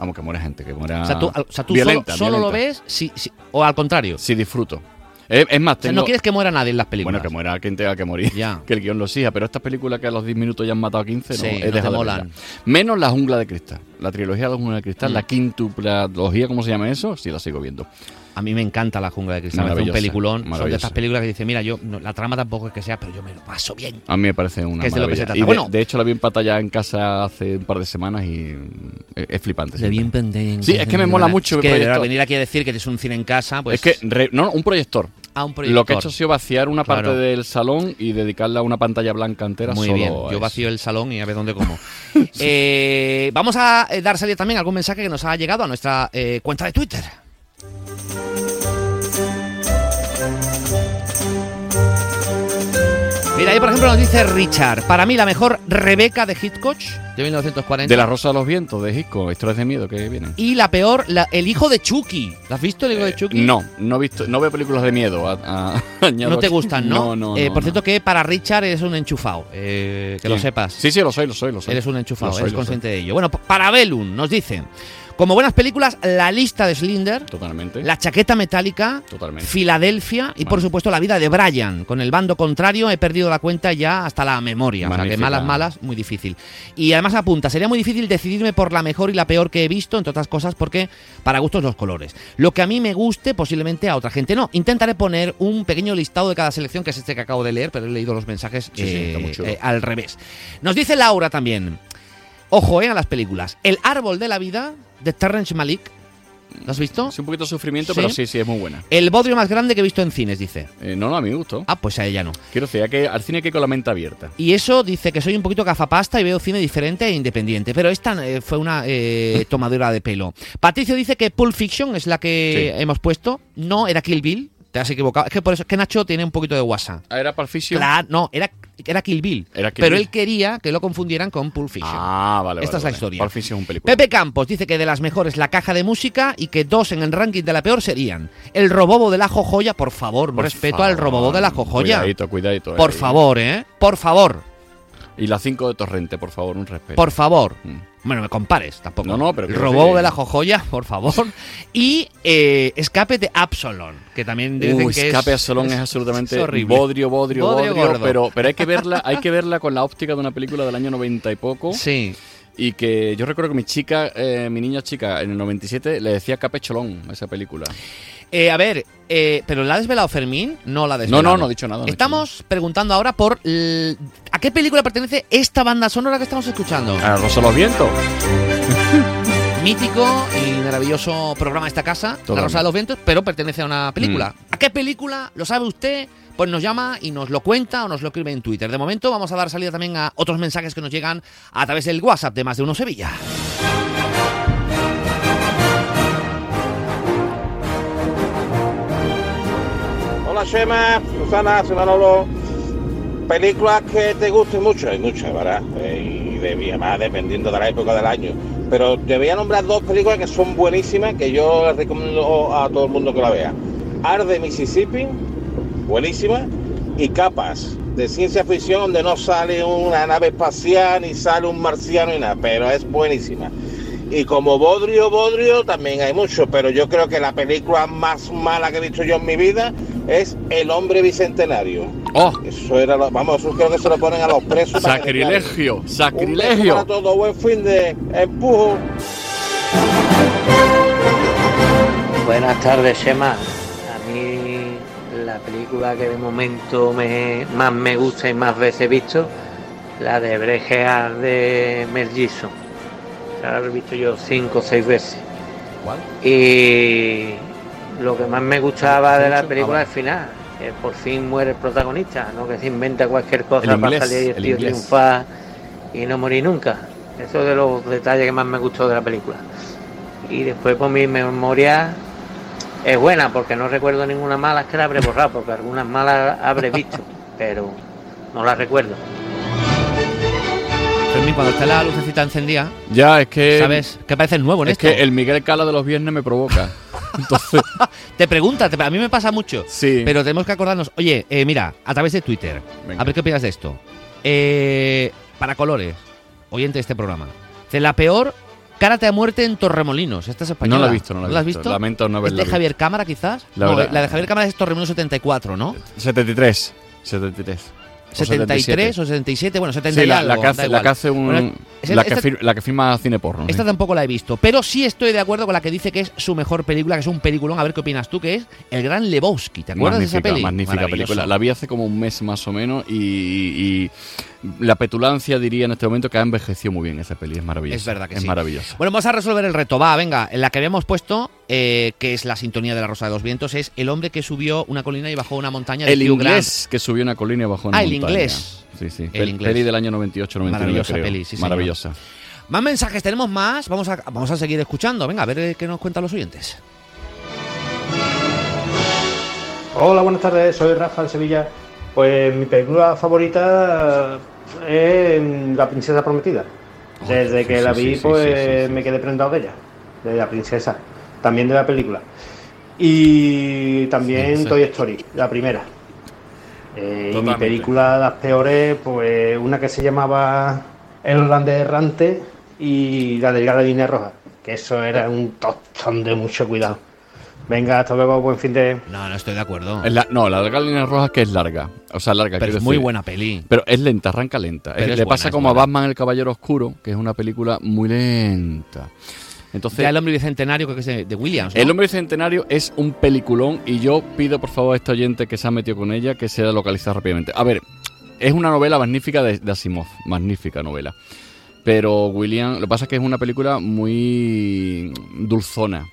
Speaker 9: Vamos, que muera gente, que muera
Speaker 2: o sea, tú, o sea, tú
Speaker 9: violenta,
Speaker 2: solo, solo lo ves si, si- o al contrario.
Speaker 9: Sí, disfruto. Es más,
Speaker 2: O sea,
Speaker 9: tengo...
Speaker 2: no quieres que muera nadie en las películas.
Speaker 9: Bueno, que muera quien tenga que morir.
Speaker 2: Ya.
Speaker 9: que el guion lo exija. Pero estas películas que a los 10 minutos ya han matado a 15,
Speaker 2: Sí,
Speaker 9: no,
Speaker 2: no
Speaker 9: he
Speaker 2: te
Speaker 9: dejado de
Speaker 2: molan.
Speaker 9: Menos la jungla de cristal. La trilogía de la jungla de cristal,
Speaker 2: Mm.
Speaker 9: la quintupladología, ¿cómo se llama eso? Sí, la sigo viendo.
Speaker 2: A mí me encanta La Jungla de Cristal. Me hace un peliculón. Son de estas películas que dice, mira, yo no, la trama tampoco es que sea, pero yo me lo paso bien.
Speaker 9: A mí me parece una
Speaker 2: Que es de lo que se
Speaker 9: maravilla.
Speaker 2: trata.
Speaker 9: Y de,
Speaker 2: Bueno.
Speaker 9: de hecho la vi en pantalla en casa hace un par de semanas y mm, es, es flipante.
Speaker 2: De bien pendiente.
Speaker 9: Sí, es que me mola mucho
Speaker 2: Es que venir aquí a decir que tienes un cine en casa, pues...
Speaker 9: es que, re- no, un proyector.
Speaker 2: Ah, un proyector.
Speaker 9: Lo que he hecho ha sido vaciar una
Speaker 2: Claro.
Speaker 9: parte del salón y dedicarla a una pantalla blanca entera
Speaker 2: Muy
Speaker 9: solo
Speaker 2: bien, yo vacío el salón y a ver dónde como. Eh, vamos a eh, dar salida también a algún mensaje que nos ha llegado a nuestra eh, cuenta de Twitter. Mira, ahí por ejemplo nos dice Richard, para mí la mejor Rebeca de Hitchcock de 1940.
Speaker 9: De la Rosa de los Vientos, de Hitchcock, historias de miedo que vienen.
Speaker 2: Y la peor, la- el hijo de Chucky. ¿La has visto el hijo de Chucky?
Speaker 9: Eh, No, no he visto, no veo películas de miedo. a-
Speaker 2: No te gustan, ¿no?
Speaker 9: No, no,
Speaker 2: Eh,
Speaker 9: no,
Speaker 2: por
Speaker 9: no.
Speaker 2: cierto que para Richard eres un enchufado, eh, que lo sepas.
Speaker 9: Sí, sí, lo soy, lo soy, lo soy.
Speaker 2: Eres un enchufado,
Speaker 9: soy,
Speaker 2: eres consciente de ello. Bueno, para Bellum nos dice, como buenas películas, La lista de Slinder,
Speaker 9: Totalmente.
Speaker 2: La chaqueta metálica,
Speaker 9: Totalmente.
Speaker 2: Filadelfia y por supuesto La vida de Brian. Con el bando contrario he perdido la cuenta ya hasta la memoria. O sea que malas, malas, muy difícil. Y además apunta, sería muy difícil decidirme por la mejor y la peor que he visto, entre otras cosas porque para gustos los colores. Lo que a mí me guste, posiblemente a otra gente no. Intentaré poner un pequeño listado de cada selección, que es este que acabo de leer, pero he leído los mensajes
Speaker 9: Sí,
Speaker 2: eh, eh, al revés. Nos dice Laura también. Ojo, eh, a las películas. El árbol de la vida de Terrence Malick. ¿Lo has visto?
Speaker 9: Es un poquito de sufrimiento,
Speaker 2: Sí.
Speaker 9: pero sí, sí, es muy buena.
Speaker 2: El bodrio más grande que he visto en cines, dice.
Speaker 9: Eh, no, no, a mí me gustó.
Speaker 2: Ah, pues a ella no.
Speaker 9: Quiero decir, que, al cine hay que ir con la mente abierta.
Speaker 2: Y eso dice que soy un poquito gafapasta y veo cine diferente e independiente. Pero esta eh, fue una eh, tomadura de pelo. Patricio dice que Pulp Fiction es la que hemos puesto. No, era Kill Bill. Te has equivocado. Es que por eso es que Nacho tiene un poquito de WhatsApp.
Speaker 9: Ah, ¿Era Pulp Fiction?
Speaker 2: Claro, no, era, era Kill Bill.
Speaker 9: Era Kill
Speaker 2: pero
Speaker 9: Bill.
Speaker 2: él quería que lo confundieran con Pulp Fiction.
Speaker 9: Ah, vale,
Speaker 2: Esta
Speaker 9: vale,
Speaker 2: es la
Speaker 9: vale.
Speaker 2: historia.
Speaker 9: Pulp Fiction es un película.
Speaker 2: Pepe Campos dice que de las mejores la caja de música y que dos en el ranking de la peor serían el robobo de la jojoya, por favor,
Speaker 9: Por
Speaker 2: respeto al robobo de la jojoya.
Speaker 9: Cuidadito, cuidadito.
Speaker 2: Por
Speaker 9: eh.
Speaker 2: favor, ¿eh? Por favor,
Speaker 9: Y la 5 de Torrente, por favor, un respeto.
Speaker 2: por favor.
Speaker 9: Mm.
Speaker 2: Bueno, me compares tampoco.
Speaker 9: No, no, pero
Speaker 2: El robobo
Speaker 9: decir-
Speaker 2: de la jojoya, por favor. Y eh, Escape de Absalon, que también dicen que
Speaker 9: Escape
Speaker 2: es...
Speaker 9: a Solón es absolutamente
Speaker 2: es horrible.
Speaker 9: bodrio, bodrio,
Speaker 2: Bodrio
Speaker 9: pero, pero hay que verla, hay que verla con la óptica de una película del año 90 y poco.
Speaker 2: Sí.
Speaker 9: Y que yo recuerdo que mi chica, eh, mi niña chica, en el 97 le decía Cape Cholón a esa película.
Speaker 2: Eh, a ver, eh, ¿pero la ha desvelado Fermín? No la ha
Speaker 9: No,
Speaker 2: desvelado.
Speaker 9: no, no he dicho nada. no he
Speaker 2: Estamos preguntando ahora por a qué película pertenece esta banda sonora que estamos escuchando.
Speaker 9: A Rosa de los Vientos.
Speaker 2: mítico y maravilloso programa de esta casa, La. Rosa de los Vientos, pero pertenece a una película.
Speaker 9: Mm.
Speaker 2: ¿A qué película? ¿Lo sabe usted? Pues nos llama y nos lo cuenta o nos lo escribe en Twitter. De momento vamos a dar salida también a otros mensajes que nos llegan a través del WhatsApp de Más de Uno Sevilla.
Speaker 13: Hola Shema, Susana. Películas que te gusten mucho, hay muchas, ¿verdad? Eh, Y de, además dependiendo de la época del año. Pero te voy a nombrar dos películas que son buenísimas, que yo les recomiendo a todo el mundo que la vea. Arde Mississippi, buenísima, y Capas, de ciencia ficción, donde no sale una nave espacial, ni sale un marciano, ni nada, pero es buenísima. Y como Bodrio, Bodrio también hay mucho, pero yo creo que la película más mala que he visto yo en mi vida es El hombre bicentenario.
Speaker 9: ¡Oh!
Speaker 13: Eso era, lo- vamos, eso creo que se lo ponen a los presos. para que
Speaker 9: Sacrilegio.
Speaker 13: Un
Speaker 9: sacrilegio.
Speaker 13: para todo, buen fin de empujo.
Speaker 14: Buenas tardes, Shema. A mí la película que de momento me, más me gusta y más veces he visto, la de Brejear de Mel Gibson. La he visto yo cinco o seis veces. Y lo que más me gustaba de la película es el final, que por fin muere el protagonista, no que se inventa cualquier cosa para salir y el tío triunfar y no morir nunca. Eso es de los detalles que más me gustó de la película. Y después por mi memoria es buena porque no recuerdo ninguna mala, que la habré borrado, porque algunas malas habré visto, pero no las recuerdo.
Speaker 2: Fermín, cuando está la lucecita encendida,
Speaker 9: Ya, es que.
Speaker 2: ¿sabes? Que parece nuevo en
Speaker 9: Es
Speaker 2: esto.
Speaker 9: que el Miguel Cala de los viernes me provoca. Entonces.
Speaker 2: Te pregunta, te- a mí me pasa mucho.
Speaker 9: Sí.
Speaker 2: Pero tenemos que acordarnos. Oye, eh, mira, a través de Twitter.
Speaker 9: Venga.
Speaker 2: A ver qué opinas de esto. Eh, para colores, oyente de este programa. Dice, la peor Cárate a muerte en Torremolinos. Esta es española.
Speaker 9: No la he visto, no la he
Speaker 2: has
Speaker 9: visto.
Speaker 2: visto?
Speaker 9: Lamento no
Speaker 2: ¿Es
Speaker 9: haberla
Speaker 2: de
Speaker 9: visto.
Speaker 2: Javier Cámara, quizás?
Speaker 9: La
Speaker 2: no, la de Javier Cámara es Torremolinos 74, ¿no?
Speaker 9: 73. 73. O
Speaker 2: 73 o 77, bueno, 70
Speaker 9: Sí,
Speaker 2: y
Speaker 9: la,
Speaker 2: algo,
Speaker 9: la que hace, la que hace un.
Speaker 2: Bueno,
Speaker 9: la, que
Speaker 2: esta-
Speaker 9: fir- la que firma cine porno.
Speaker 2: Esta
Speaker 9: sí.
Speaker 2: tampoco la he visto, pero sí estoy de acuerdo con la que dice que es su mejor película, que es un peliculón. A ver qué opinas tú, que es El Gran Lebowski. ¿Te acuerdas de esa
Speaker 9: magnífica,
Speaker 2: peli?
Speaker 9: magnífica
Speaker 2: Maravilloso.
Speaker 9: película. La vi hace como un mes más o menos y, y- y la petulancia diría en este momento que ha envejecido muy bien esa peli. Es maravillosa.
Speaker 2: Es verdad que
Speaker 9: es
Speaker 2: sí.
Speaker 9: maravillosa.
Speaker 2: Bueno, vamos a resolver el reto. Va, venga. En la que habíamos puesto, eh, que es la sintonía de la Rosa de los Vientos, es el hombre que subió una colina y bajó una montaña de
Speaker 9: El
Speaker 2: Hugh
Speaker 9: inglés que subió una colina y bajó una
Speaker 2: Ah, el
Speaker 9: montaña.
Speaker 2: inglés.
Speaker 9: Sí, sí.
Speaker 2: El
Speaker 9: Pel-
Speaker 2: inglés.
Speaker 9: Peli del año 98, 99,
Speaker 2: Maravillosa
Speaker 9: creo.
Speaker 2: peli, sí, señor.
Speaker 9: Maravillosa.
Speaker 2: Más mensajes, tenemos más. Vamos a, vamos a seguir escuchando. Venga, a ver eh, qué nos cuentan los oyentes.
Speaker 15: Hola, buenas tardes, soy Rafa de Sevilla. Pues mi película favorita es La Princesa Prometida. Desde que
Speaker 9: sí,
Speaker 15: la vi,
Speaker 9: sí,
Speaker 15: pues
Speaker 9: sí,
Speaker 15: me quedé prendado de ella, de la princesa, también de la película. Y también. Toy Story, la primera. Eh, y mi película, las peores, pues una que se llamaba El holandés errante y la de la línea roja, que eso era un tostón de mucho cuidado. Venga, hasta luego, buen fin de...
Speaker 2: No, no estoy de acuerdo.
Speaker 9: La- no, la de Galina Roja que es larga. O sea, larga.
Speaker 2: Pero es muy buena peli.
Speaker 9: Pero es lenta, arranca lenta.
Speaker 2: Pero
Speaker 9: Es-
Speaker 2: es
Speaker 9: le
Speaker 2: buena,
Speaker 9: pasa como a. Batman el Caballero Oscuro, que es una película muy lenta. Entonces,
Speaker 2: Ya el hombre bicentenario, creo que es de, de Williams. ¿no?
Speaker 9: El hombre bicentenario es un peliculón y yo pido por favor a este oyente que se ha metido con ella que sea localizada rápidamente. A ver, es una novela magnífica de, de Asimov, magnífica novela. Pero William, lo que pasa es que es una película muy dulzona,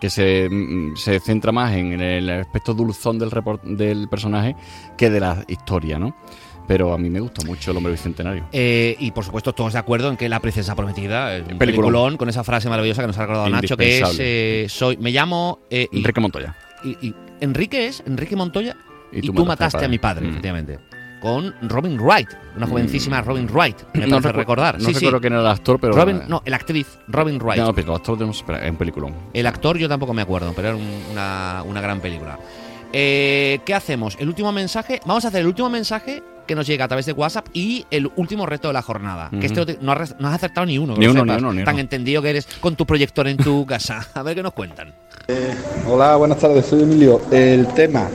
Speaker 9: que se, mm, se centra más en el aspecto dulzón del, report- del personaje que de la historia, ¿no? Pero a mí me gusta mucho El hombre bicentenario.
Speaker 2: Eh, y por supuesto, todos de acuerdo en que La Princesa Prometida es un
Speaker 9: Peliculón.
Speaker 2: peliculón con esa frase maravillosa que nos ha recordado Nacho, que es: eh, soy, Me llamo. eh, y-
Speaker 9: Enrique Montoya.
Speaker 2: Y, y- Enrique es Enrique Montoya y,
Speaker 9: Y
Speaker 2: tú,
Speaker 9: tú
Speaker 2: mataste a mi padre,
Speaker 9: Mm.
Speaker 2: efectivamente. Con Robin Wright, una jovencísima Robin Wright, me
Speaker 9: No
Speaker 2: parece recordar.
Speaker 9: no
Speaker 2: Sí, sí.
Speaker 9: recuerdo quién era el actor, pero-
Speaker 2: Robin, no, el actriz, Robin Wright.
Speaker 9: No, pero el actor espera, en peliculón.
Speaker 2: El actor yo tampoco me acuerdo, pero era un- una, una gran película. Eh, ¿Qué hacemos? El último mensaje. Vamos a hacer el último mensaje que nos llega a través de WhatsApp y el último reto de la jornada. Que este no has, no has acertado ni uno.
Speaker 9: Ni uno, ni uno, ni
Speaker 2: Tan
Speaker 9: uno.
Speaker 2: entendido que eres con tu proyector en tu casa. A ver qué nos cuentan.
Speaker 16: Hola, buenas tardes, soy Emilio. El tema,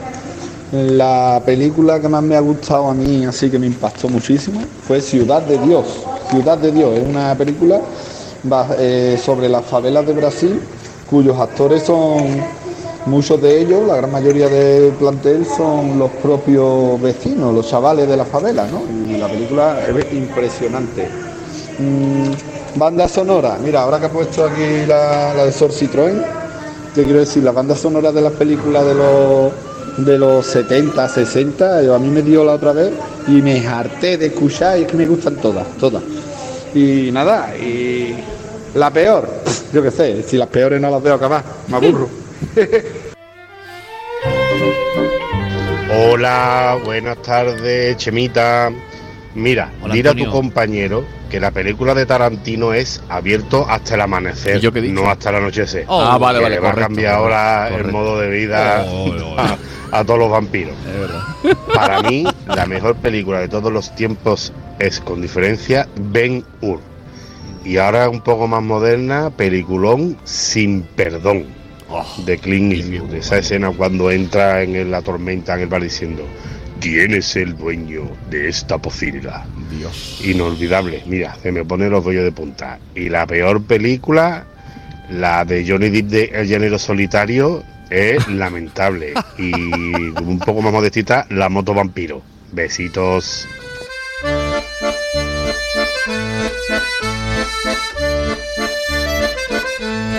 Speaker 16: la película que más me ha gustado a mí, así que me impactó muchísimo, fue Ciudad de Dios. Ciudad de Dios es una película eh, sobre las favelas de Brasil, cuyos actores son muchos de ellos, la gran mayoría del plantel son los propios vecinos, los chavales de la favela, ¿no? Y la película es impresionante. Mm, Banda sonora, mira, ahora que ha puesto aquí la, de Sor Citroën, te quiero decir, la banda sonora de las películas de los de los 70, 60, yo a mí me dio la otra vez y me harté de escuchar y es que me gustan todas, todas. Y nada, y la peor, yo qué sé, si las peores no las veo acabar, me aburro.
Speaker 17: Hola, buenas tardes, Chemita. Mira,
Speaker 2: Hola,
Speaker 17: mira a tu compañero que la película de Tarantino es abierto hasta el amanecer, no hasta el anochecer.
Speaker 9: Oh. Ah, vale, vale,
Speaker 17: va a cambiar
Speaker 9: correcto,
Speaker 17: ahora el modo de vida
Speaker 9: Oh, oh,
Speaker 17: a, a todos los vampiros. Para mí, la mejor película de todos los tiempos es, con diferencia, Ben Hur. Y ahora un poco más moderna, peliculón sin perdón de Clint Eastwood. Esa escena cuando entra en la tormenta en el bar diciendo ¿Quién es el dueño de esta pocilga?
Speaker 9: Dios.
Speaker 17: Inolvidable. Mira, se me pone los vellos de punta. Y la peor película, la de Johnny Depp de El Llanero Solitario, es lamentable. Y un poco más modestita, La Moto Vampiro. Besitos.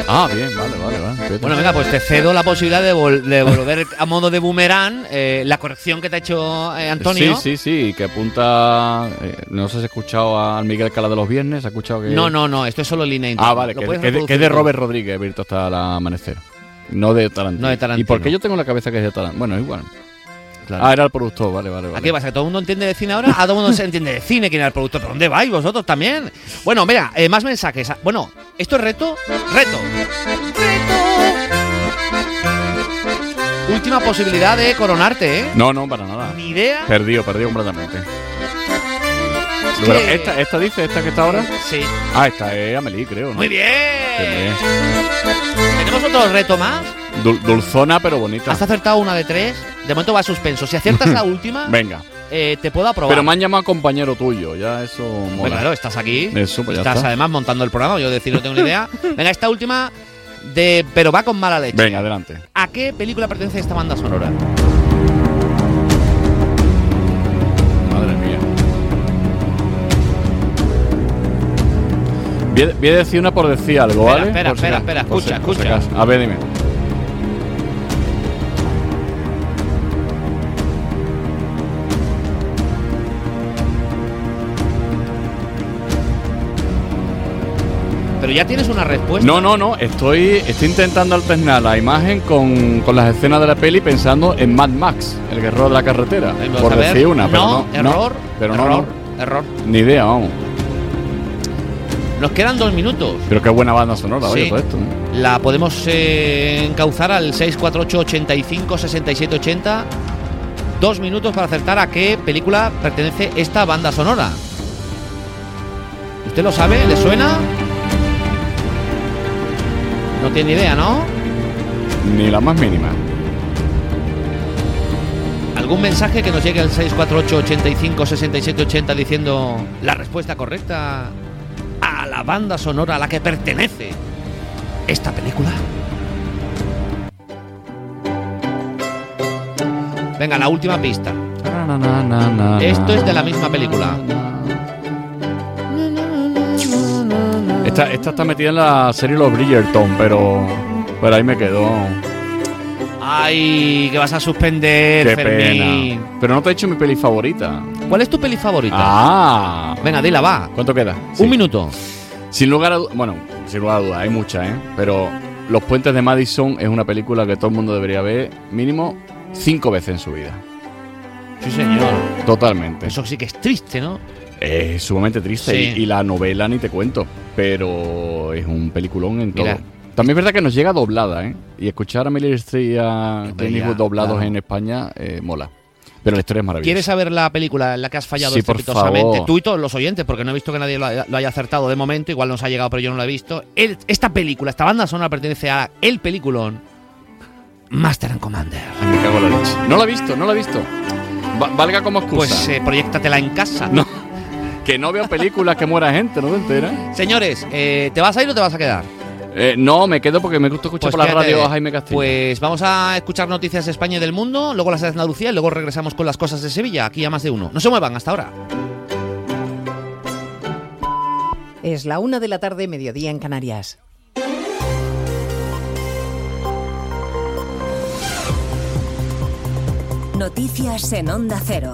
Speaker 9: Ah, bien, vale, vale, vale.
Speaker 2: Bueno, venga, pues te cedo la posibilidad de, vol- de volver a modo de boomerang eh, la corrección que te ha hecho eh, Antonio.
Speaker 9: Sí, sí, sí, que apunta. eh, no sé si has escuchado a Miguel Cala de los viernes. ¿Has escuchado que.?
Speaker 2: No, no, no, esto es solo línea.
Speaker 9: Ah, vale, que,
Speaker 2: puedes
Speaker 9: que de, que es de. Robert Rodríguez, Virto hasta el amanecer. No de Tarantino.
Speaker 2: No de Tarantino.
Speaker 9: ¿Y por qué yo tengo en la cabeza que es de Tarantino? Bueno, igual.
Speaker 2: Claro.
Speaker 9: Ah, era el productor, vale, vale, vale.
Speaker 2: ¿A qué pasa? ¿Que todo el mundo entiende de cine ahora? A todo el mundo se entiende de cine, quién era el productor. ¿Pero dónde vais vosotros también? Bueno, mira, eh, más mensajes. Bueno, ¿esto es reto? ¡Reto! Última posibilidad de coronarte, ¿eh?
Speaker 9: No, no, para nada.
Speaker 2: Ni idea.
Speaker 9: Perdido, perdido completamente. Pero esta, esta dice, esta que está ahora.
Speaker 2: Sí.
Speaker 9: Ah, esta es Amelie, creo. ¿no?
Speaker 2: Muy bien. ¿Tenemos otro reto más?
Speaker 9: Dul- dulzona, pero bonita.
Speaker 2: Has acertado una de tres. De momento va a suspenso. Si aciertas la última,
Speaker 9: Venga.
Speaker 2: eh, te puedo aprobar.
Speaker 9: Pero me han llamado compañero tuyo, ya eso mola.
Speaker 2: Bueno, claro, estás aquí.
Speaker 9: Eso, pues ya
Speaker 2: estás
Speaker 9: está.
Speaker 2: además montando el programa. Yo decir, no tengo ni idea. Venga, esta última de. Pero va con mala leche.
Speaker 9: Venga, adelante.
Speaker 2: ¿A qué película pertenece esta banda sonora?
Speaker 9: Madre mía. Voy a, decir una por decir algo,
Speaker 2: Espera,
Speaker 9: ¿vale?
Speaker 2: espera,
Speaker 9: Por
Speaker 2: espera, espera,
Speaker 9: si-
Speaker 2: escucha,
Speaker 9: si
Speaker 2: escucha.
Speaker 9: A ver, dime.
Speaker 2: Pero ya tienes una respuesta.
Speaker 9: No, no, no. Estoy, estoy intentando alternar la imagen con, con las escenas de la peli pensando en Mad Max, el guerrero de la carretera.
Speaker 2: Vamos
Speaker 9: por
Speaker 2: ver.
Speaker 9: decir una, pero
Speaker 2: No,
Speaker 9: no.
Speaker 2: error,
Speaker 9: no, pero no,
Speaker 2: error,
Speaker 9: no.
Speaker 2: error.
Speaker 9: Ni idea, vamos.
Speaker 2: Nos quedan dos minutos.
Speaker 9: Pero qué buena banda sonora, oye, todo esto. ¿eh?
Speaker 2: La podemos eh, encauzar al 648 85 67 80. Dos minutos para acertar a qué película pertenece esta banda sonora. ¿Usted lo sabe? ¿Le suena? No tiene idea, ¿no?
Speaker 9: Ni la más mínima.
Speaker 2: ¿Algún mensaje que nos llegue al 648 85 67 80 diciendo la respuesta correcta a la banda sonora a la que pertenece esta película? Venga, la última pista. Esto es de la misma película.
Speaker 9: Esta, esta está metida en la serie Los Bridgerton, pero, pero ahí me quedo.
Speaker 2: Ay, que vas a suspender,
Speaker 9: Qué
Speaker 2: Fermín.
Speaker 9: pena. Pero no te he hecho mi peli favorita.
Speaker 2: ¿Cuál es tu peli favorita?
Speaker 9: Ah.
Speaker 2: Venga, dila, va.
Speaker 9: ¿Cuánto queda?
Speaker 2: Un minuto.
Speaker 9: Sin lugar a dudas, bueno, sin lugar a dudas, hay muchas, ¿eh? Pero Los Puentes de Madison es una película que todo el mundo debería ver mínimo cinco veces en su vida.
Speaker 2: Sí, señor.
Speaker 9: Totalmente.
Speaker 2: Eso sí que es triste, ¿no?
Speaker 9: Es sumamente triste
Speaker 2: Sí.
Speaker 9: y, y la novela ni te cuento, pero es un peliculón en
Speaker 2: Mira.
Speaker 9: todo. También es verdad que nos llega doblada, ¿eh? Y escuchar a Meryl Streep y a Clint doblados
Speaker 2: claro.
Speaker 9: en España eh, mola. Pero la historia es maravillosa.
Speaker 2: ¿Quieres saber la película en la que has fallado
Speaker 9: Sí,
Speaker 2: estrepitosamente? Tú y todos los oyentes, porque no he visto que nadie lo haya, lo haya acertado de momento. Igual nos ha llegado, pero yo no lo he visto. El- esta película, esta banda sonora pertenece a el peliculón Master and Commander.
Speaker 9: Me cago en la leche. No la he visto, no la he visto. Va- valga como excusa.
Speaker 2: Pues eh, proyectatela en casa.
Speaker 9: No. Que no veo películas que muera gente, ¿no te enteras?
Speaker 2: Señores, eh, ¿te vas a ir o te vas a quedar?
Speaker 9: Eh, no, me quedo porque me gusta escuchar
Speaker 2: Pues
Speaker 9: por la radio a Jaime Castillo.
Speaker 2: Pues vamos a escuchar noticias de España y del mundo, luego las de Andalucía y luego regresamos con las cosas de Sevilla, aquí a más de uno. No se muevan hasta ahora.
Speaker 18: Es la una de la tarde, mediodía en Canarias.
Speaker 19: Noticias en Onda Cero.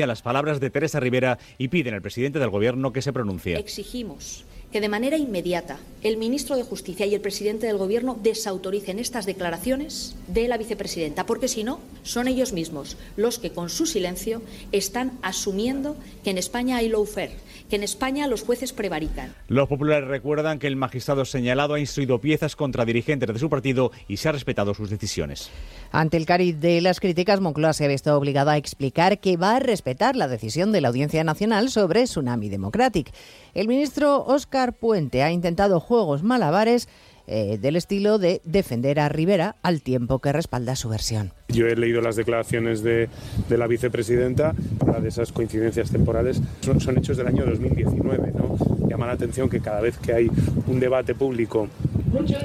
Speaker 20: denuncia las palabras de Teresa Rivera y piden al presidente del Gobierno que se pronuncie.
Speaker 21: Exigimos que de manera inmediata el ministro de Justicia y el presidente del Gobierno desautoricen estas declaraciones de la vicepresidenta, porque si no, son ellos mismos los que con su silencio están asumiendo que en España hay lawfare, que en España los jueces prevarican.
Speaker 20: Los populares recuerdan que el magistrado señalado ha instruido piezas contra dirigentes de su partido y se ha respetado sus decisiones.
Speaker 18: Ante el cariz de las críticas, Moncloa se ha visto obligada a explicar que va a respetar la decisión de la Audiencia Nacional sobre Tsunami Democratic. El ministro Puente ha intentado juegos malabares eh, del estilo de defender a Rivera al tiempo que respalda su versión.
Speaker 22: Yo he leído las declaraciones de, de la vicepresidenta, de esas coincidencias temporales son, son hechos del año 2019. ¿no? Llama la atención que cada vez que hay un debate público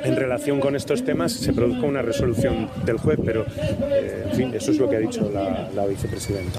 Speaker 22: en relación con estos temas se produzca una resolución del juez, pero eh, en fin, eso es lo que ha dicho la, la vicepresidenta.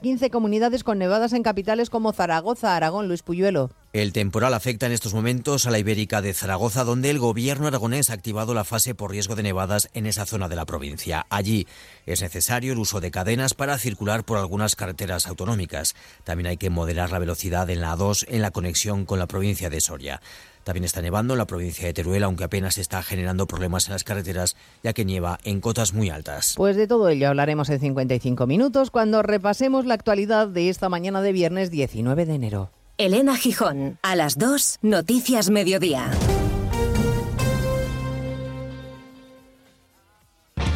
Speaker 18: 15 comunidades con nevadas en capitales como Zaragoza, Aragón, Luis Puyuelo.
Speaker 23: El temporal afecta en estos momentos a la Ibérica de Zaragoza, donde el gobierno aragonés ha activado la fase por riesgo de nevadas en esa zona de la provincia. Allí es necesario el uso de cadenas para circular por algunas carreteras autonómicas. También hay que moderar la velocidad en la A2 en la conexión con la provincia de Soria. También está nevando en la provincia de Teruel, aunque apenas está generando problemas en las carreteras, ya que nieva en cotas muy altas.
Speaker 18: Pues de todo ello hablaremos en 55 minutos cuando repasemos la actualidad de esta mañana de viernes 19 de enero.
Speaker 24: Elena Gijón, a las 2, Noticias Mediodía.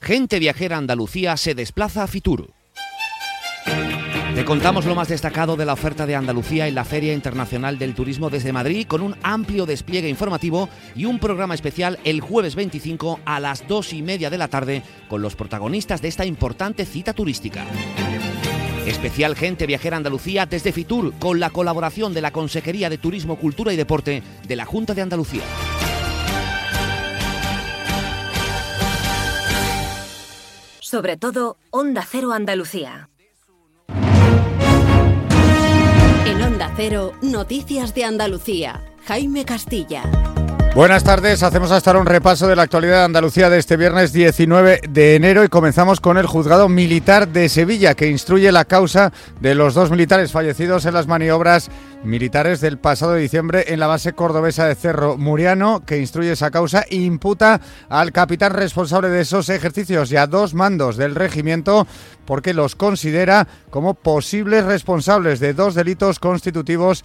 Speaker 2: Gente viajera Andalucía se desplaza a Fitur. Te contamos lo más destacado de la oferta de Andalucía en la Feria Internacional del Turismo desde Madrid con un amplio despliegue informativo y un programa especial el jueves 25 a las 2 y media de la tarde con los protagonistas de esta importante cita turística. Especial Gente Viajera Andalucía desde Fitur con la colaboración de la Consejería de Turismo, Cultura y Deporte de la Junta de Andalucía.
Speaker 24: Sobre todo, Onda Cero Andalucía. En Onda Cero, Noticias de Andalucía. Jaime Castilla.
Speaker 25: Buenas tardes, hacemos hasta ahora un repaso de la actualidad de Andalucía de este viernes 19 de enero y comenzamos con el juzgado militar de Sevilla que instruye la causa de los dos militares fallecidos en las maniobras militares del pasado diciembre en la base cordobesa de Cerro Muriano que instruye esa causa e imputa al capitán responsable de esos ejercicios y a dos mandos del regimiento porque los considera como posibles responsables de dos delitos constitutivos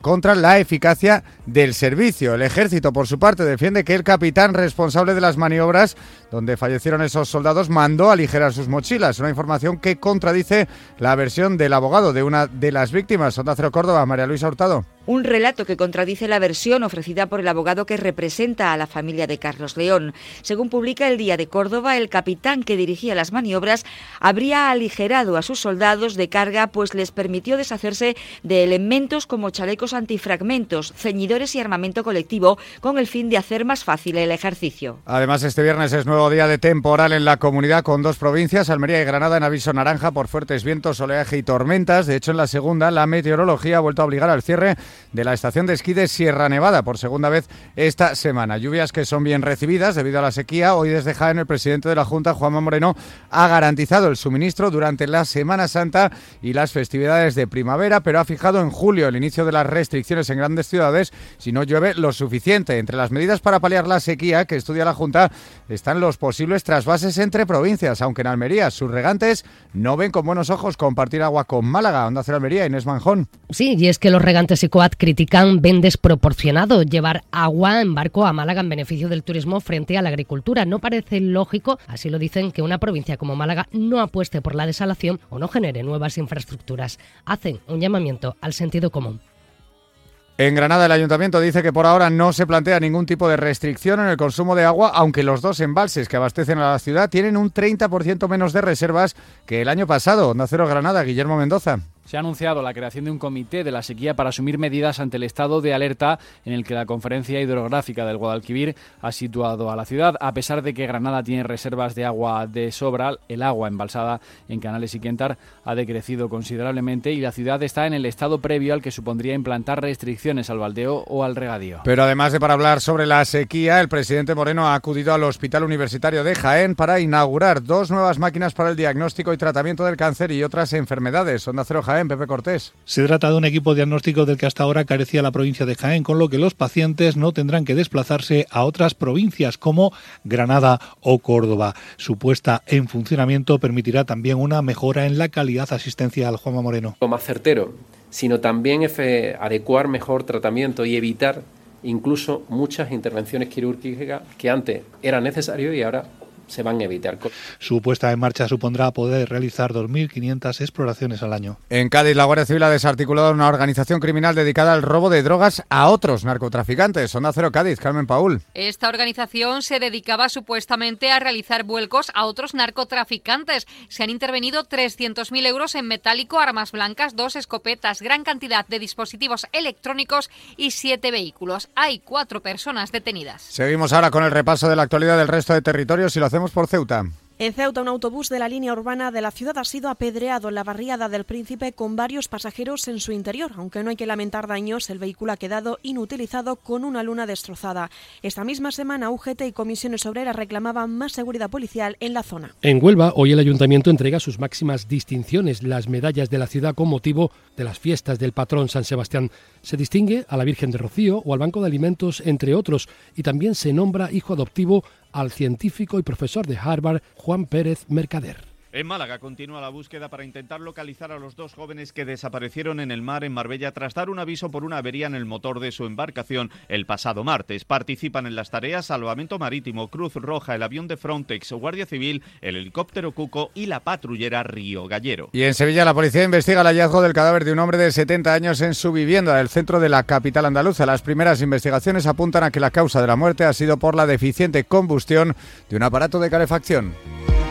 Speaker 25: contra la eficacia del servicio. El ejército, por su parte, defiende que el capitán responsable de las maniobras donde fallecieron esos soldados mandó aligerar sus mochilas. Una información que contradice la versión del abogado de una de las víctimas. Onda Córdoba, María Luisa Hurtado.
Speaker 26: Un relato que contradice la versión ofrecida por el abogado que representa a la familia de Carlos León. Según publica el Día de Córdoba, el capitán que dirigía las maniobras habría aligerado a sus soldados de carga, pues les permitió deshacerse de elementos como chalecos antifragmentos, ceñidores y armamento colectivo, con el fin de hacer más fácil el ejercicio.
Speaker 25: Además, este viernes es nuevo día de temporal en la comunidad con dos provincias, Almería y Granada, en aviso naranja por fuertes vientos, oleaje y tormentas. De hecho, en la segunda, la meteorología ha vuelto a obligar al cierre de la estación de esquí de Sierra Nevada por segunda vez esta semana. Lluvias que son bien recibidas debido a la sequía. Hoy desde Jaén el presidente de la Junta, Juanma Moreno, ha garantizado el suministro durante la Semana Santa y las festividades de primavera, pero ha fijado en julio el inicio de las restricciones en grandes ciudades si no llueve lo suficiente. Entre las medidas para paliar la sequía que estudia la Junta están los posibles trasvases entre provincias, aunque en Almería sus regantes no ven con buenos ojos compartir agua con Málaga. Onda Cero Almería, Inés Manjón.
Speaker 27: Sí, y es que los regantes y COAT critican ven desproporcionado llevar agua en barco a Málaga en beneficio del turismo frente a la agricultura. No parece lógico, así lo dicen, que una provincia como Málaga no apueste por la desalación o no genere nuevas infraestructuras. Hacen un llamamiento al sentido común.
Speaker 25: En Granada el ayuntamiento dice que por ahora no se plantea ningún tipo de restricción en el consumo de agua, aunque los dos embalses que abastecen a la ciudad tienen un 30% menos de reservas que el año pasado. Onda Cero Granada, Guillermo Mendoza.
Speaker 28: Se ha anunciado la creación de un comité de la sequía para asumir medidas ante el estado de alerta en el que la Conferencia Hidrográfica del Guadalquivir ha situado a la ciudad. A pesar de que Granada tiene reservas de agua de sobra, el agua embalsada en Canales y Quentar ha decrecido considerablemente y la ciudad está en el estado previo al que supondría implantar restricciones al baldeo o al regadío.
Speaker 25: Pero además de para hablar sobre la sequía, el presidente Moreno ha acudido al Hospital Universitario de Jaén para inaugurar dos nuevas máquinas para el diagnóstico y tratamiento del cáncer y otras enfermedades. Jaén, Pepe Cortés.
Speaker 29: Se trata de un equipo diagnóstico del que hasta ahora carecía la provincia de Jaén, con lo que los pacientes no tendrán que desplazarse a otras provincias como Granada o Córdoba. Su puesta en funcionamiento permitirá también una mejora en la calidad asistencial. Juanma Moreno.
Speaker 30: Más certero, sino también adecuar mejor tratamiento y evitar incluso muchas intervenciones quirúrgicas que antes eran necesarias y ahora se van a evitar.
Speaker 29: Su puesta en marcha supondrá poder realizar 2.500 exploraciones al año.
Speaker 25: En Cádiz, la Guardia Civil ha desarticulado una organización criminal dedicada al robo de drogas a otros narcotraficantes. Onda Cero Cádiz, Carmen Paul.
Speaker 31: Esta organización se dedicaba supuestamente a realizar vuelcos a otros narcotraficantes. Se han intervenido 300.000 euros en metálico, armas blancas, dos escopetas, gran cantidad de dispositivos electrónicos y siete vehículos. Hay cuatro personas detenidas.
Speaker 25: Seguimos ahora con el repaso de la actualidad del resto de territorios y lo hacemos por Ceuta.
Speaker 32: En Ceuta, un autobús de la línea urbana de la ciudad ha sido apedreado en la barriada del Príncipe con varios pasajeros en su interior. Aunque no hay que lamentar daños, el vehículo ha quedado inutilizado con una luna destrozada. Esta misma semana, UGT y comisiones obreras reclamaban más seguridad policial en la zona.
Speaker 33: En Huelva, hoy el ayuntamiento entrega sus máximas distinciones, las medallas de la ciudad con motivo de las fiestas del patrón San Sebastián. Se distingue a la Virgen de Rocío o al Banco de Alimentos, entre otros, y también se nombra hijo adoptivo al científico y profesor de Harvard Juan Pérez Mercader.
Speaker 34: En Málaga continúa la búsqueda para intentar localizar a los dos jóvenes que desaparecieron en el mar en Marbella tras dar un aviso por una avería en el motor de su embarcación el pasado martes. Participan en las tareas Salvamento Marítimo, Cruz Roja, el avión de Frontex, Guardia Civil, el helicóptero Cuco y la patrullera Río Gallero.
Speaker 25: Y en Sevilla la policía investiga el hallazgo del cadáver de un hombre de 70 años en su vivienda del centro de la capital andaluza. Las primeras investigaciones apuntan a que la causa de la muerte ha sido por la deficiente combustión de un aparato de calefacción.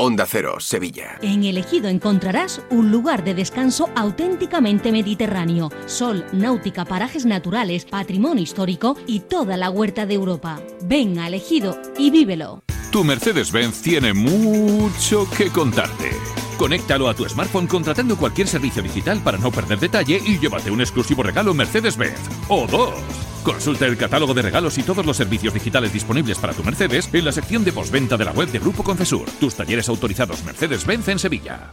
Speaker 35: Onda Cero, Sevilla.
Speaker 36: En Elegido encontrarás un lugar de descanso auténticamente mediterráneo. Sol, náutica, parajes naturales, patrimonio histórico y toda la huerta de Europa. Ven a Elegido y vívelo.
Speaker 24: Tu Mercedes-Benz tiene mucho que contarte. Conéctalo a tu smartphone contratando cualquier servicio digital para no perder detalle y llévate un exclusivo regalo Mercedes-Benz. O dos. Consulta el catálogo de regalos y todos los servicios digitales disponibles para tu Mercedes en la sección de postventa de la web de Grupo Concesur. Tus talleres autorizados Mercedes-Benz en Sevilla.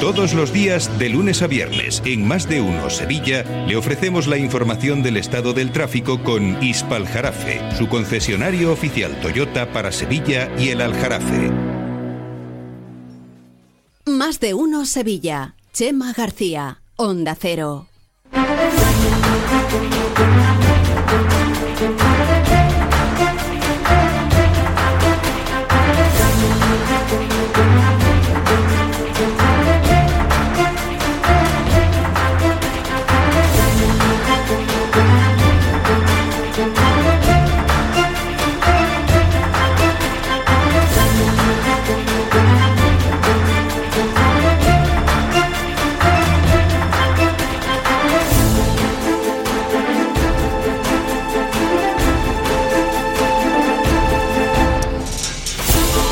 Speaker 37: Todos los días, de lunes a viernes, en Más de Uno Sevilla, le ofrecemos la información del estado del tráfico con Ispal Jarafe, su concesionario oficial Toyota para Sevilla y el Aljarafe.
Speaker 19: Más de Uno Sevilla. Chema García, Onda Cero.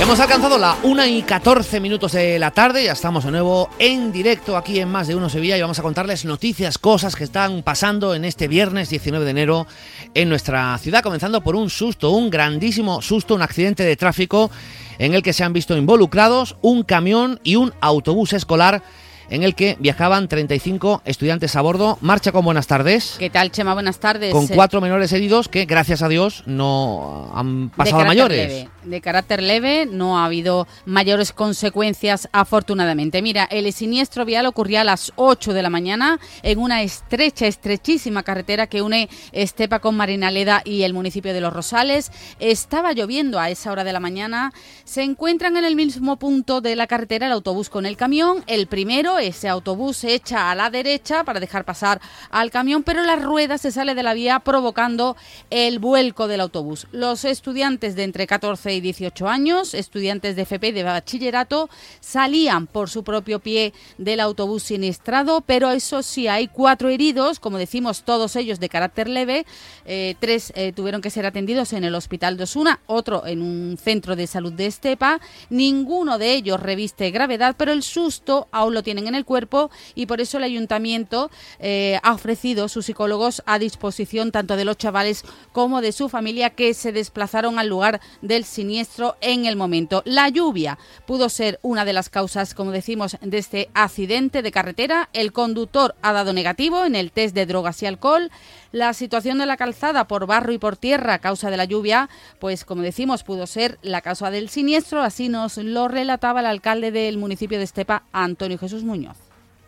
Speaker 2: Hemos alcanzado la 1 y 14 minutos de la tarde, ya estamos de nuevo en directo aquí en Más de Uno Sevilla y vamos a contarles noticias, cosas que están pasando en este viernes 19 de enero en nuestra ciudad, comenzando por un susto, un grandísimo susto, un accidente de tráfico en el que se han visto involucrados un camión y un autobús escolar en el que viajaban 35 estudiantes a bordo. Marcha con buenas tardes.
Speaker 38: ¿Qué tal, Chema? Buenas tardes.
Speaker 2: Con cuatro menores heridos que, gracias a Dios, no han pasado a mayores.
Speaker 38: De carácter leve, no ha habido mayores consecuencias, afortunadamente. Mira, el siniestro vial ocurría a las 8 de la mañana en una estrecha, estrechísima carretera que une Estepa con Marinaleda y el municipio de Los Rosales. Estaba lloviendo a esa hora de la mañana. Se encuentran en el mismo punto de la carretera el autobús con el camión. El primero ese autobús se echa a la derecha para dejar pasar al camión, pero la rueda se sale de la vía provocando el vuelco del autobús. Los estudiantes de entre 14 y 18 años, estudiantes de FP de bachillerato, salían por su propio pie del autobús siniestrado, pero eso sí, hay cuatro heridos, como decimos, todos ellos de carácter leve. Eh, tres eh, tuvieron que ser atendidos en el Hospital de Osuna, otro en un centro de salud de Estepa. Ninguno de ellos reviste gravedad, pero el susto aún lo tienen en el cuerpo y por eso el ayuntamiento eh, ha ofrecido sus psicólogos a disposición tanto de los chavales como de su familia que se desplazaron al lugar del siniestro en el momento. La lluvia pudo ser una de las causas, como decimos, de este accidente de carretera. El conductor ha dado negativo en el test de drogas y alcohol. La situación de la calzada por barro y por tierra a causa de la lluvia, pues como decimos, pudo ser la causa del siniestro. Así nos lo relataba el alcalde del municipio de Estepa, Antonio Jesús Muñoz.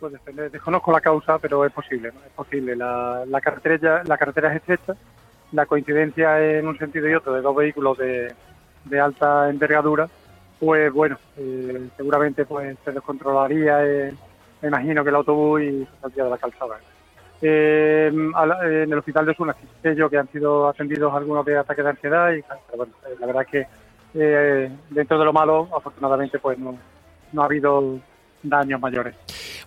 Speaker 39: Pues depende, desconozco la causa, pero es posible, es posible. La, carretera, la carretera es estrecha, la coincidencia en un sentido y otro de dos vehículos de, alta envergadura, pues bueno, eh, seguramente pues se descontrolaría, eh, me imagino que el autobús y saldría de la calzada. Eh, en el hospital de Osuna sé yo que han sido atendidos algunos de ataques de ansiedad y bueno, eh, la verdad es que eh, dentro de lo malo, afortunadamente, pues no, no ha habido daños mayores.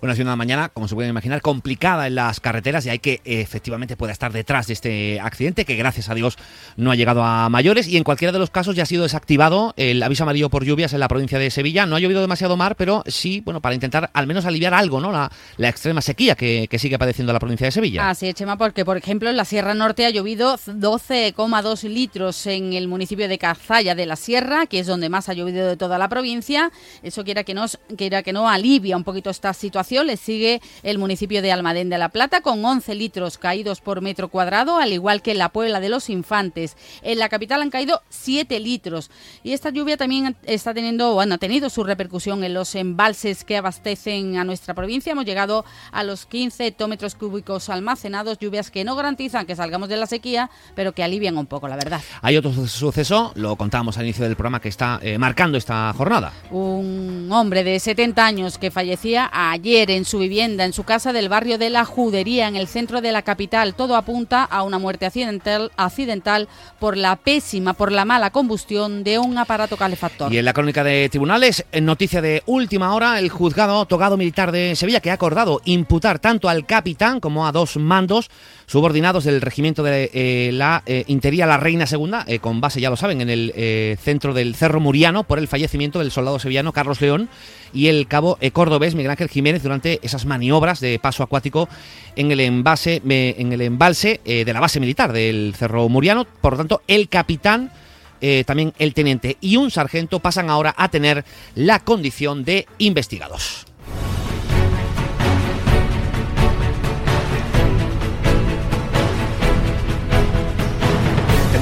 Speaker 2: Una ciudad mañana, como se pueden imaginar, complicada en las carreteras y hay que efectivamente pueda estar detrás de este accidente, que gracias a Dios no ha llegado a mayores. Y en cualquiera de los casos ya ha sido desactivado el aviso amarillo por lluvias en la provincia de Sevilla. No ha llovido demasiado mar, pero sí, bueno, para intentar al menos aliviar algo, ¿no? La, la extrema sequía que, sigue padeciendo la provincia de Sevilla.
Speaker 38: Así es, Chema, porque por ejemplo en la Sierra Norte ha llovido 12,2 litros en el municipio de Cazalla de la Sierra, que es donde más ha llovido de toda la provincia. Eso quiera que, nos, quiera que no alivia un poquito esta situación. Le sigue el municipio de Almadén de la Plata con 11 litros caídos por metro cuadrado, al igual que en la Puebla de los Infantes. En la capital han caído 7 litros. Y esta lluvia también está teniendo, bueno, ha tenido su repercusión en los embalses que abastecen a nuestra provincia. Hemos llegado a los 15 hectómetros cúbicos almacenados, lluvias que no garantizan que salgamos de la sequía, pero que alivian un poco, la verdad.
Speaker 2: Hay otro suceso, lo contábamos al inicio del programa, que está eh, marcando esta jornada.
Speaker 38: Un hombre de 70 años que fallecía ayer en su vivienda, en su casa del barrio de la Judería, en el centro de la capital. Todo apunta a una muerte accidental, accidental por la pésima, por la mala combustión de un aparato calefactor.
Speaker 2: Y en la crónica de tribunales, en noticia de última hora, el juzgado togado militar de Sevilla que ha acordado imputar tanto al capitán como a dos mandos subordinados del regimiento de eh, la eh, Intería La Reina Segunda, eh, con base, ya lo saben, en el centro del Cerro Muriano, por el fallecimiento del soldado sevillano Carlos León y el cabo cordobés Miguel Ángel Jiménez durante esas maniobras de paso acuático en el, envase, en el embalse de la base militar del Cerro Muriano. Por lo tanto, el capitán... también el teniente y un sargento pasan ahora a tener la condición de investigados.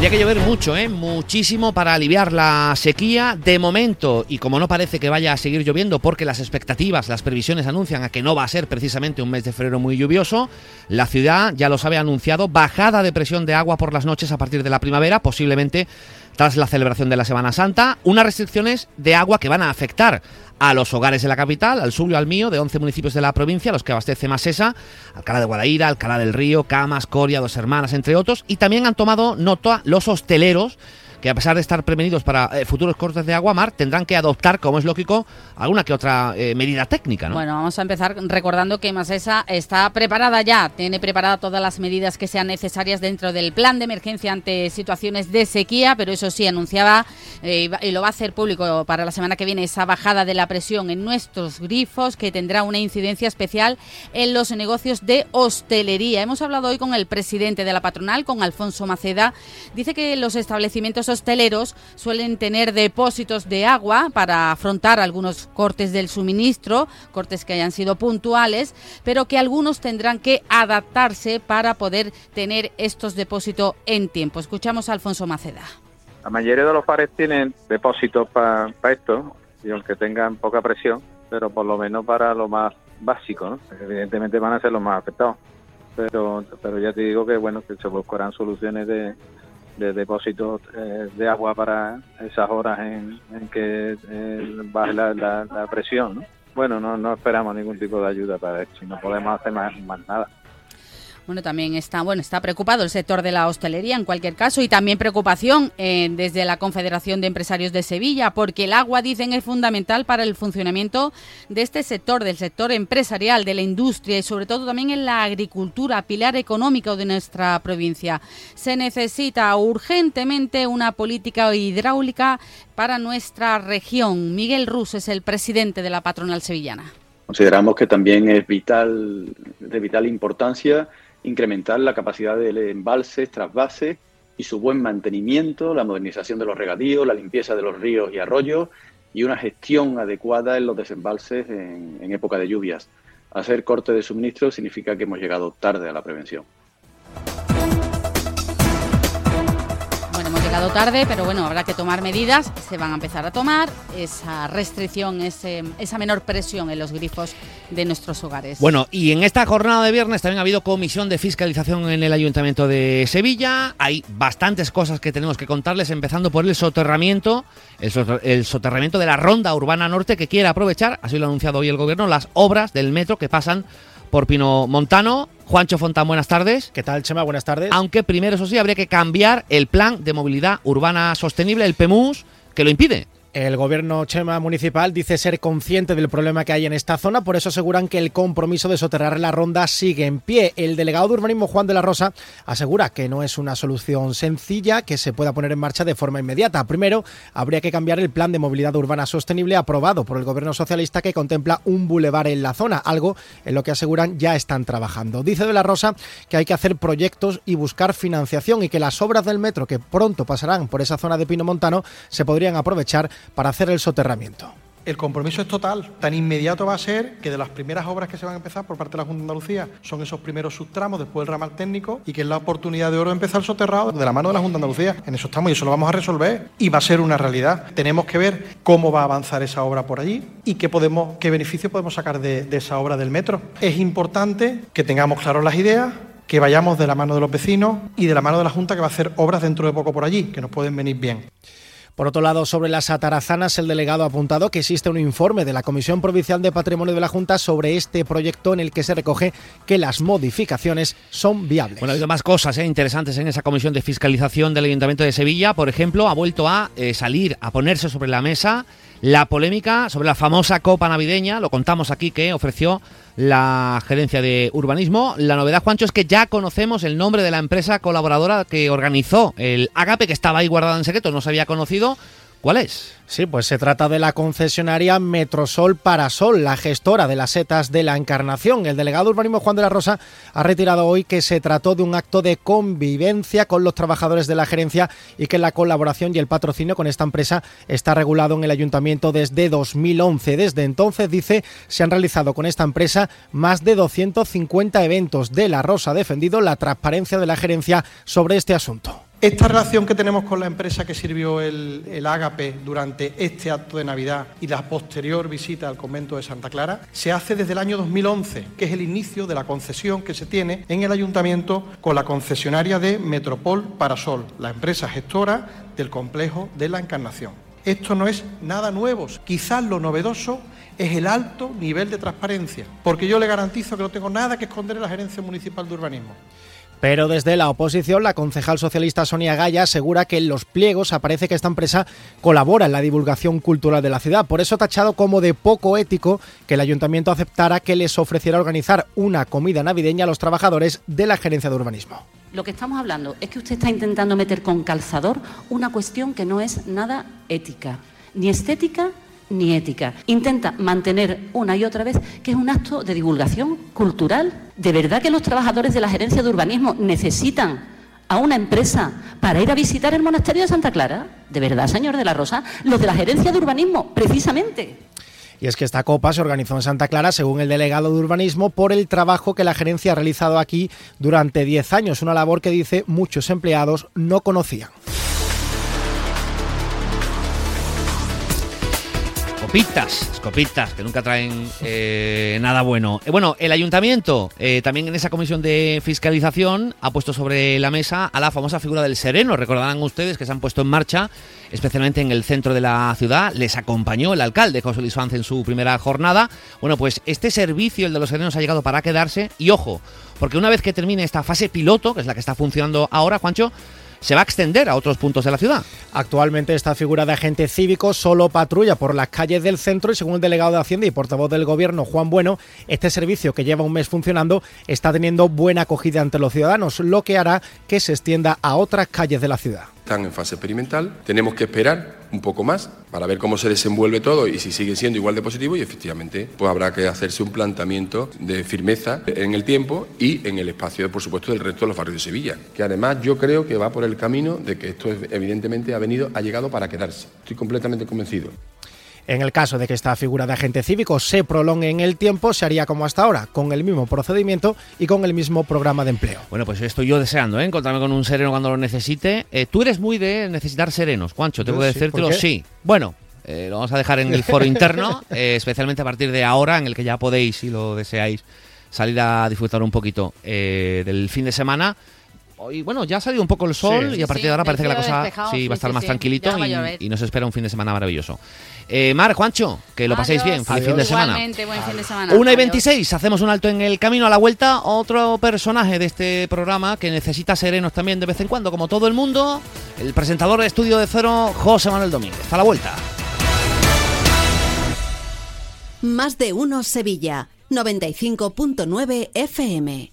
Speaker 2: Tendría que llover mucho, ¿eh? muchísimo para aliviar la sequía de momento. Y como no parece que vaya a seguir lloviendo, porque las expectativas, las previsiones anuncian a que no va a ser precisamente un mes de febrero muy lluvioso, la ciudad, ya lo sabe, ha anunciado bajada de presión de agua por las noches a partir de la primavera, posiblemente tras la celebración de la Semana Santa, unas restricciones de agua que van a afectar a los hogares de la capital, al suyo, al mío, de 11 municipios de la provincia, los que abastece Masesa, Alcalá de Guadaira, Alcalá del Río, Camas, Coria, Dos Hermanas, entre otros, y también han tomado nota los hosteleros que a pesar de estar prevenidos para eh, futuros cortes de agua mar, tendrán que adoptar, como es lógico, alguna que otra eh, medida técnica, ¿no?
Speaker 38: Bueno, vamos a empezar recordando que Masesa está preparada ya, tiene preparadas todas las medidas que sean necesarias dentro del plan de emergencia ante situaciones de sequía, pero eso sí, anunciaba eh, y lo va a hacer público para la semana que viene esa bajada de la presión en nuestros grifos que tendrá una incidencia especial en los negocios de hostelería. Hemos hablado hoy con el presidente de la patronal, con Alfonso Maceda. Dice que los establecimientos hosteleros suelen tener depósitos de agua para afrontar algunos cortes del suministro, cortes que hayan sido puntuales, pero que algunos tendrán que adaptarse para poder tener estos depósitos en tiempo. Escuchamos a Alfonso Maceda.
Speaker 40: La mayoría de los pares tienen depósitos para esto, y aunque tengan poca presión, pero por lo menos para lo más básico, ¿no? Evidentemente van a ser los más afectados. Pero, pero ya te digo que bueno que se buscarán soluciones de, de depósitos eh, de agua para esas horas en, que eh, baje la, la, presión, ¿no? Bueno, no, no esperamos ningún tipo de ayuda para esto no podemos hacer más nada.
Speaker 38: Bueno, también está, bueno, está preocupado el sector de la hostelería en cualquier caso y también preocupación eh, desde la Confederación de Empresarios de Sevilla porque el agua, dicen, es fundamental para el funcionamiento de este sector, del sector empresarial, de la industria y sobre todo también en la agricultura, pilar económico de nuestra provincia. Se necesita urgentemente una política hidráulica para nuestra región. Miguel Rus es el presidente de la patronal sevillana.
Speaker 41: Consideramos que también es vital, de vital importancia incrementar la capacidad de embalses, trasvases y su buen mantenimiento, la modernización de los regadíos, la limpieza de los ríos y arroyos y una gestión adecuada en los desembalses en, en época de lluvias. Hacer corte de suministro significa que hemos llegado tarde a la prevención.
Speaker 38: Llegado tarde, pero bueno, habrá que tomar medidas, se van a empezar a tomar esa restricción, ese, esa menor presión en los grifos de nuestros hogares.
Speaker 2: Bueno, y en esta jornada de viernes también ha habido comisión de fiscalización en el Ayuntamiento de Sevilla. Hay bastantes cosas que tenemos que contarles, empezando por el soterramiento, el, soterramiento de la Ronda Urbana Norte que quiere aprovechar, así lo ha anunciado hoy el Gobierno, las obras del metro que pasan por Pino Montano. Juancho Fontán, buenas tardes.
Speaker 4: ¿Qué tal, Chema? Buenas tardes.
Speaker 2: Aunque primero, eso sí, habría que cambiar el plan de movilidad urbana sostenible, el PEMUS, que lo impide.
Speaker 4: El gobierno Chema municipal dice ser consciente del problema que hay en esta zona, por eso aseguran que el compromiso de soterrar la ronda sigue en pie. El delegado de urbanismo Juan de la Rosa asegura que no es una solución sencilla que se pueda poner en marcha de forma inmediata. Primero, habría que cambiar el plan de movilidad urbana sostenible aprobado por el gobierno socialista que contempla un bulevar en la zona, algo en lo que aseguran ya están trabajando. Dice de la Rosa que hay que hacer proyectos y buscar financiación y que las obras del metro que pronto pasarán por esa zona de Pino Montano se podrían aprovechar para hacer el soterramiento.
Speaker 42: El compromiso es total. Tan inmediato va a ser que de las primeras obras que se van a empezar por parte de la Junta de Andalucía son esos primeros subtramos, después el ramal técnico y que es la oportunidad de oro de empezar soterrado de la mano de la Junta de Andalucía. En eso estamos y eso lo vamos a resolver y va a ser una realidad. Tenemos que ver cómo va a avanzar esa obra por allí y qué, podemos, qué beneficio podemos sacar de, de esa obra del metro. Es importante que tengamos claras las ideas, que vayamos de la mano de los vecinos y de la mano de la Junta que va a hacer obras dentro de poco por allí, que nos pueden venir bien.
Speaker 4: Por otro lado, sobre las atarazanas, el delegado ha apuntado que existe un informe de la Comisión Provincial de Patrimonio de la Junta sobre este proyecto en el que se recoge que las modificaciones son viables.
Speaker 2: Bueno, ha habido más cosas ¿eh? interesantes en esa comisión de fiscalización del Ayuntamiento de Sevilla. Por ejemplo, ha vuelto a eh, salir, a ponerse sobre la mesa la polémica sobre la famosa copa navideña. Lo contamos aquí que ofreció la gerencia de urbanismo. La novedad, Juancho, es que ya conocemos el nombre de la empresa colaboradora que organizó el Agape, que estaba ahí guardado en secreto, no se había conocido. ¿Cuál es?
Speaker 4: Sí, pues se trata de la concesionaria Metrosol Parasol, la gestora de las setas de la Encarnación. El delegado de urbanismo Juan de la Rosa ha retirado hoy que se trató de un acto de convivencia con los trabajadores de la gerencia y que la colaboración y el patrocinio con esta empresa está regulado en el ayuntamiento desde 2011. Desde entonces, dice, se han realizado con esta empresa más de 250 eventos. De la Rosa ha defendido la transparencia de la gerencia sobre este asunto.
Speaker 42: Esta relación que tenemos con la empresa que sirvió el, el Ágape durante este acto de Navidad y la posterior visita al convento de Santa Clara se hace desde el año 2011, que es el inicio de la concesión que se tiene en el ayuntamiento con la concesionaria de Metropol Parasol, la empresa gestora del complejo de la Encarnación. Esto no es nada nuevo, quizás lo novedoso es el alto nivel de transparencia, porque yo le garantizo que no tengo nada que esconder en la gerencia municipal de urbanismo.
Speaker 4: Pero desde la oposición, la concejal socialista Sonia Gaya asegura que en los pliegos aparece que esta empresa colabora en la divulgación cultural de la ciudad. Por eso ha tachado como de poco ético que el ayuntamiento aceptara que les ofreciera organizar una comida navideña a los trabajadores de la gerencia de urbanismo.
Speaker 43: Lo que estamos hablando es que usted está intentando meter con calzador una cuestión que no es nada ética, ni estética ni ética. Intenta mantener una y otra vez que es un acto de divulgación cultural. ¿De verdad que los trabajadores de la gerencia de urbanismo necesitan a una empresa para ir a visitar el monasterio de Santa Clara? ¿De verdad, señor de la Rosa? Los de la gerencia de urbanismo, precisamente.
Speaker 4: Y es que esta copa se organizó en Santa Clara, según el delegado de urbanismo, por el trabajo que la gerencia ha realizado aquí durante 10 años, una labor que dice muchos empleados no conocían.
Speaker 2: Escopitas, escopitas, que nunca traen eh, nada bueno. Eh, bueno, el ayuntamiento, eh, también en esa comisión de fiscalización, ha puesto sobre la mesa a la famosa figura del sereno. Recordarán ustedes que se han puesto en marcha, especialmente en el centro de la ciudad. Les acompañó el alcalde José Luis Vance en su primera jornada. Bueno, pues este servicio, el de los serenos, ha llegado para quedarse. Y ojo, porque una vez que termine esta fase piloto, que es la que está funcionando ahora, Juancho, se va a extender a otros puntos de la ciudad.
Speaker 4: Actualmente esta figura de agente cívico solo patrulla por las calles del centro y según el delegado de Hacienda y portavoz del gobierno Juan Bueno, este servicio que lleva un mes funcionando está teniendo buena acogida ante los ciudadanos, lo que hará que se extienda a otras calles de la ciudad
Speaker 17: están en fase experimental. Tenemos que esperar un poco más para ver cómo se desenvuelve todo y si sigue siendo igual de positivo y efectivamente pues habrá que hacerse un planteamiento de firmeza en el tiempo y en el espacio, por supuesto, del resto de los barrios de Sevilla. Que además yo creo que va por el camino de que esto evidentemente ha venido, ha llegado para quedarse. Estoy completamente convencido.
Speaker 4: En el caso de que esta figura de agente cívico se prolongue en el tiempo, se haría como hasta ahora, con el mismo procedimiento y con el mismo programa de empleo.
Speaker 2: Bueno, pues estoy yo deseando, ¿eh? Encontrarme con un sereno cuando lo necesite. Eh, tú eres muy de necesitar serenos, Juancho, tengo que decírtelo, sí. Bueno, eh, lo vamos a dejar en el foro interno, eh, especialmente a partir de ahora, en el que ya podéis, si lo deseáis, salir a disfrutar un poquito del fin de semana. Hoy, bueno, ya ha salido un poco el sol y a partir de ahora parece que la cosa sí, va a estar más tranquilito y, y, nos espera un fin de semana maravilloso. Eh, Mar, Juancho, que lo paséis bien. Feliz fin de semana.
Speaker 38: Buen fin de semana.
Speaker 2: 1 y 26, hacemos un alto en el camino a la vuelta. Otro personaje de este programa que necesita serenos también de vez en cuando, como todo el mundo. El presentador de Estudio de Cero, José Manuel Domínguez. A la vuelta.
Speaker 44: Más de uno Sevilla, 95.9 FM.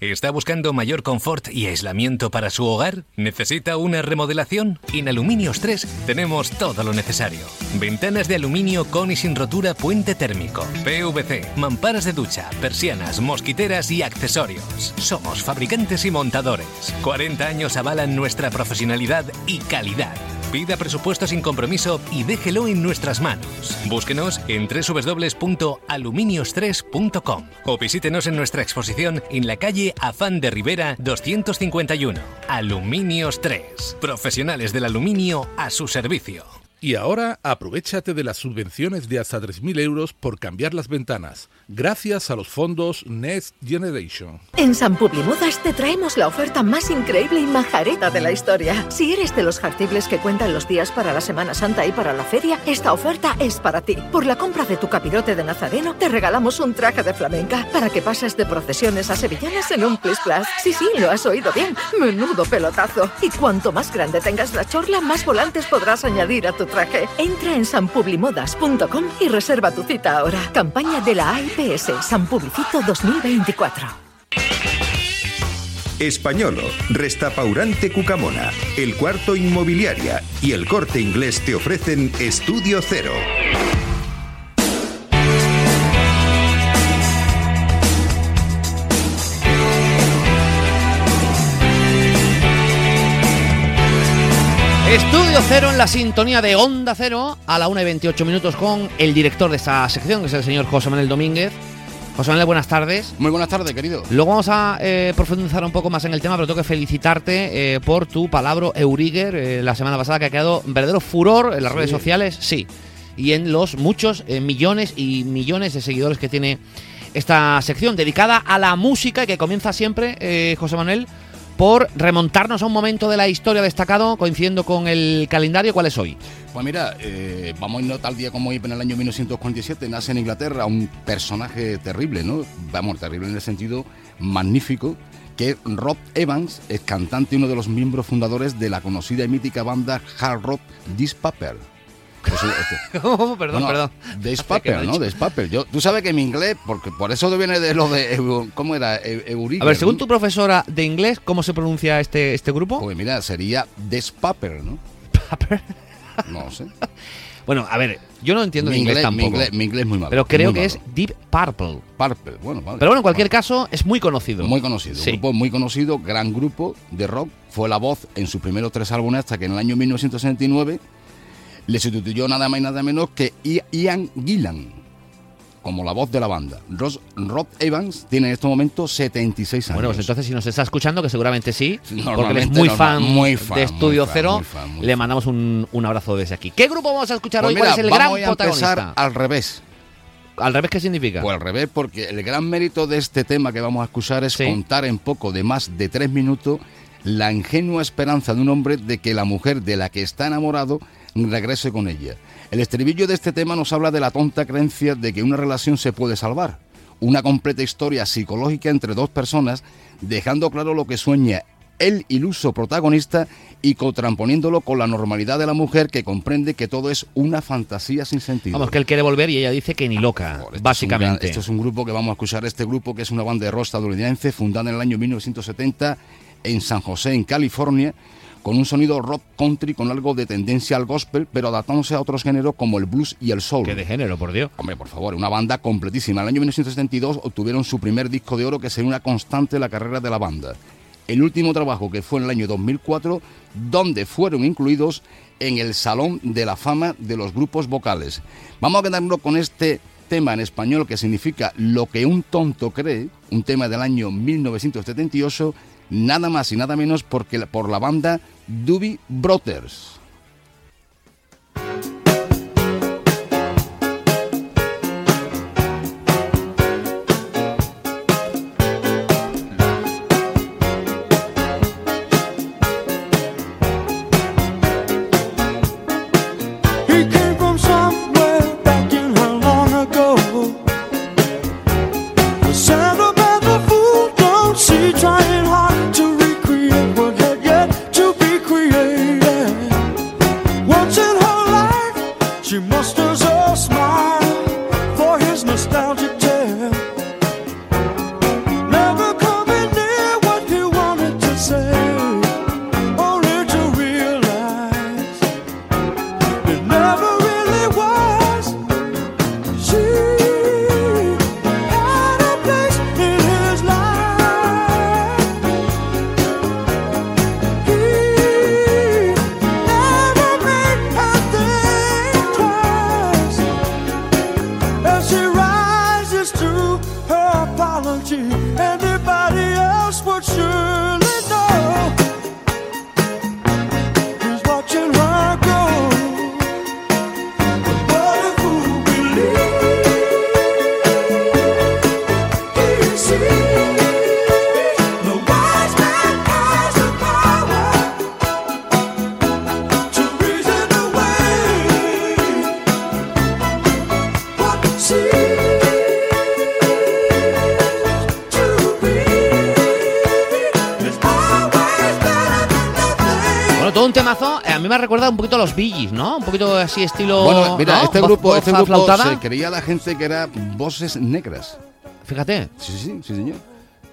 Speaker 45: ¿Está buscando mayor confort y aislamiento para su hogar? ¿Necesita una remodelación? En Aluminios 3 tenemos todo lo necesario. Ventanas de aluminio con y sin rotura puente térmico, PVC, mamparas de ducha, persianas, mosquiteras y accesorios. Somos fabricantes y montadores. 40 años avalan nuestra profesionalidad y calidad. Pida presupuesto sin compromiso y déjelo en nuestras manos. Búsquenos en www.aluminios3.com o visítenos en nuestra exposición en la calle Afán de Rivera 251. Aluminios 3. Profesionales del aluminio a su servicio.
Speaker 46: Y ahora aprovechate de las subvenciones de hasta 3.000 euros por cambiar las ventanas, gracias a los fondos Next Generation.
Speaker 47: En San Publimudas te traemos la oferta más increíble y majareta de la historia. Si eres de los jartibles que cuentan los días para la Semana Santa y para la feria, esta oferta es para ti. Por la compra de tu capirote de nazareno, te regalamos un traje de flamenca para que pases de procesiones a sevillanas en un plis plas. Sí, sí, lo has oído bien. Menudo pelotazo. Y cuanto más grande tengas la chorla, más volantes podrás añadir a tu traje. Entra en sanpublimodas.com y reserva tu cita ahora. Campaña de la AIPS San Publicito 2024.
Speaker 48: Españolo, Restapaurante Cucamona, El Cuarto Inmobiliaria y El Corte Inglés te ofrecen Estudio Cero.
Speaker 2: Estudio Cero en la sintonía de Onda Cero a la 1 y 28 minutos con el director de esta sección, que es el señor José Manuel Domínguez. José Manuel, buenas tardes.
Speaker 49: Muy buenas tardes, querido.
Speaker 2: Luego vamos a eh, profundizar un poco más en el tema, pero tengo que felicitarte eh, por tu palabra Euriger eh, la semana pasada, que ha quedado verdadero furor en las redes sociales, sí, y en los muchos millones y millones de seguidores que tiene esta sección dedicada a la música y que comienza siempre, José Manuel, por remontarnos a un momento de la historia destacado, coincidiendo con el calendario. ¿Cuál es hoy?
Speaker 49: Pues mira, eh, vamos a irnos tal día como hoy, en el año 1947, nace en Inglaterra un personaje terrible, ¿no? Vamos, terrible en el sentido magnífico, que Rob Evans, es cantante y uno de los miembros fundadores de la conocida y mítica banda hard rock This Paper. Pues, este,
Speaker 2: Oh, perdón, perdón.
Speaker 49: This
Speaker 2: ¿Qué me
Speaker 49: Paper,
Speaker 2: ha
Speaker 49: ¿no? Yo, tú sabes que mi inglés, porque por eso viene de lo de, ¿cómo era? Eu- Euriger,
Speaker 2: A ver, según
Speaker 49: ¿no?
Speaker 2: tu profesora de inglés, ¿cómo se pronuncia este, este grupo?
Speaker 49: Pues mira, sería This Paper, ¿no? No sé.
Speaker 2: Bueno, a ver, yo no entiendo
Speaker 49: Mi
Speaker 2: inglés,
Speaker 49: inglés- mi
Speaker 2: tampoco.
Speaker 49: inglés- mi inglés es muy malo,
Speaker 2: Pero creo que
Speaker 49: malo.
Speaker 2: es Deep Purple.
Speaker 49: Purple, bueno, vale.
Speaker 2: Pero bueno, en cualquier caso, es muy conocido.
Speaker 49: Muy conocido,
Speaker 2: Sí.
Speaker 49: un grupo muy conocido, gran grupo de rock. Fue la voz en sus primeros tres álbumes hasta que en el año 1969 le sustituyó nada más y nada menos que Ian Gillan como la voz de la banda. Ross, Rob Evans tiene en estos momentos 76 años.
Speaker 2: Bueno, pues entonces si nos está escuchando, que seguramente sí, porque él es muy
Speaker 49: normal-
Speaker 2: fan,
Speaker 49: muy fan,
Speaker 2: de Estudio
Speaker 49: fan,
Speaker 2: Cero,
Speaker 49: muy fan, muy
Speaker 2: le mandamos un, un abrazo desde aquí. ¿Qué grupo vamos a escuchar
Speaker 49: Pues
Speaker 2: hoy?
Speaker 49: mira,
Speaker 2: ¿Cuál es el
Speaker 49: vamos
Speaker 2: gran
Speaker 49: a empezar al revés.
Speaker 2: ¿Al revés qué significa?
Speaker 49: Pues al revés, porque el gran mérito de este tema que vamos a escuchar es contar en poco de más de tres minutos la ingenua esperanza de un hombre de que la mujer de la que está enamorado regrese con ella. El estribillo de este tema nos habla de la tonta creencia de que una relación se puede salvar. Una completa historia psicológica entre dos personas, dejando claro lo que sueña el iluso protagonista y contramponiéndolo con la normalidad de la mujer que comprende que todo es una fantasía sin sentido.
Speaker 2: Vamos, que él quiere volver y ella dice que ni loca,
Speaker 49: Esto es gran-
Speaker 2: básicamente.
Speaker 49: esto es un grupo que vamos a escuchar. Este grupo, que es una banda de rock estadounidense, fundada en el año 1970 en San José, en California, con un sonido rock country con algo de tendencia al gospel, pero adaptándose a otros géneros como el blues y el soul.
Speaker 2: ¿Qué de género, por Dios?
Speaker 49: Hombre, por favor, una banda completísima. En el año 1972 obtuvieron su primer disco de oro, que sería una constante en la carrera de la banda. El último trabajo, que fue en el año 2004, donde fueron incluidos en el Salón de la Fama de los Grupos Vocales. Vamos a quedarnos con este tema en español que significa Lo que un tonto cree, un tema del año 1978, nada más y nada menos porque, por la banda Doobie Brothers.
Speaker 2: Un poquito a los Gees, ¿no? Un poquito así estilo.
Speaker 49: Bueno, mira,
Speaker 2: ¿no?
Speaker 49: este grupo, este grupo
Speaker 2: aflautada.
Speaker 49: se creía la gente que era voces negras.
Speaker 2: Fíjate.
Speaker 49: Sí, sí, sí, sí, señor.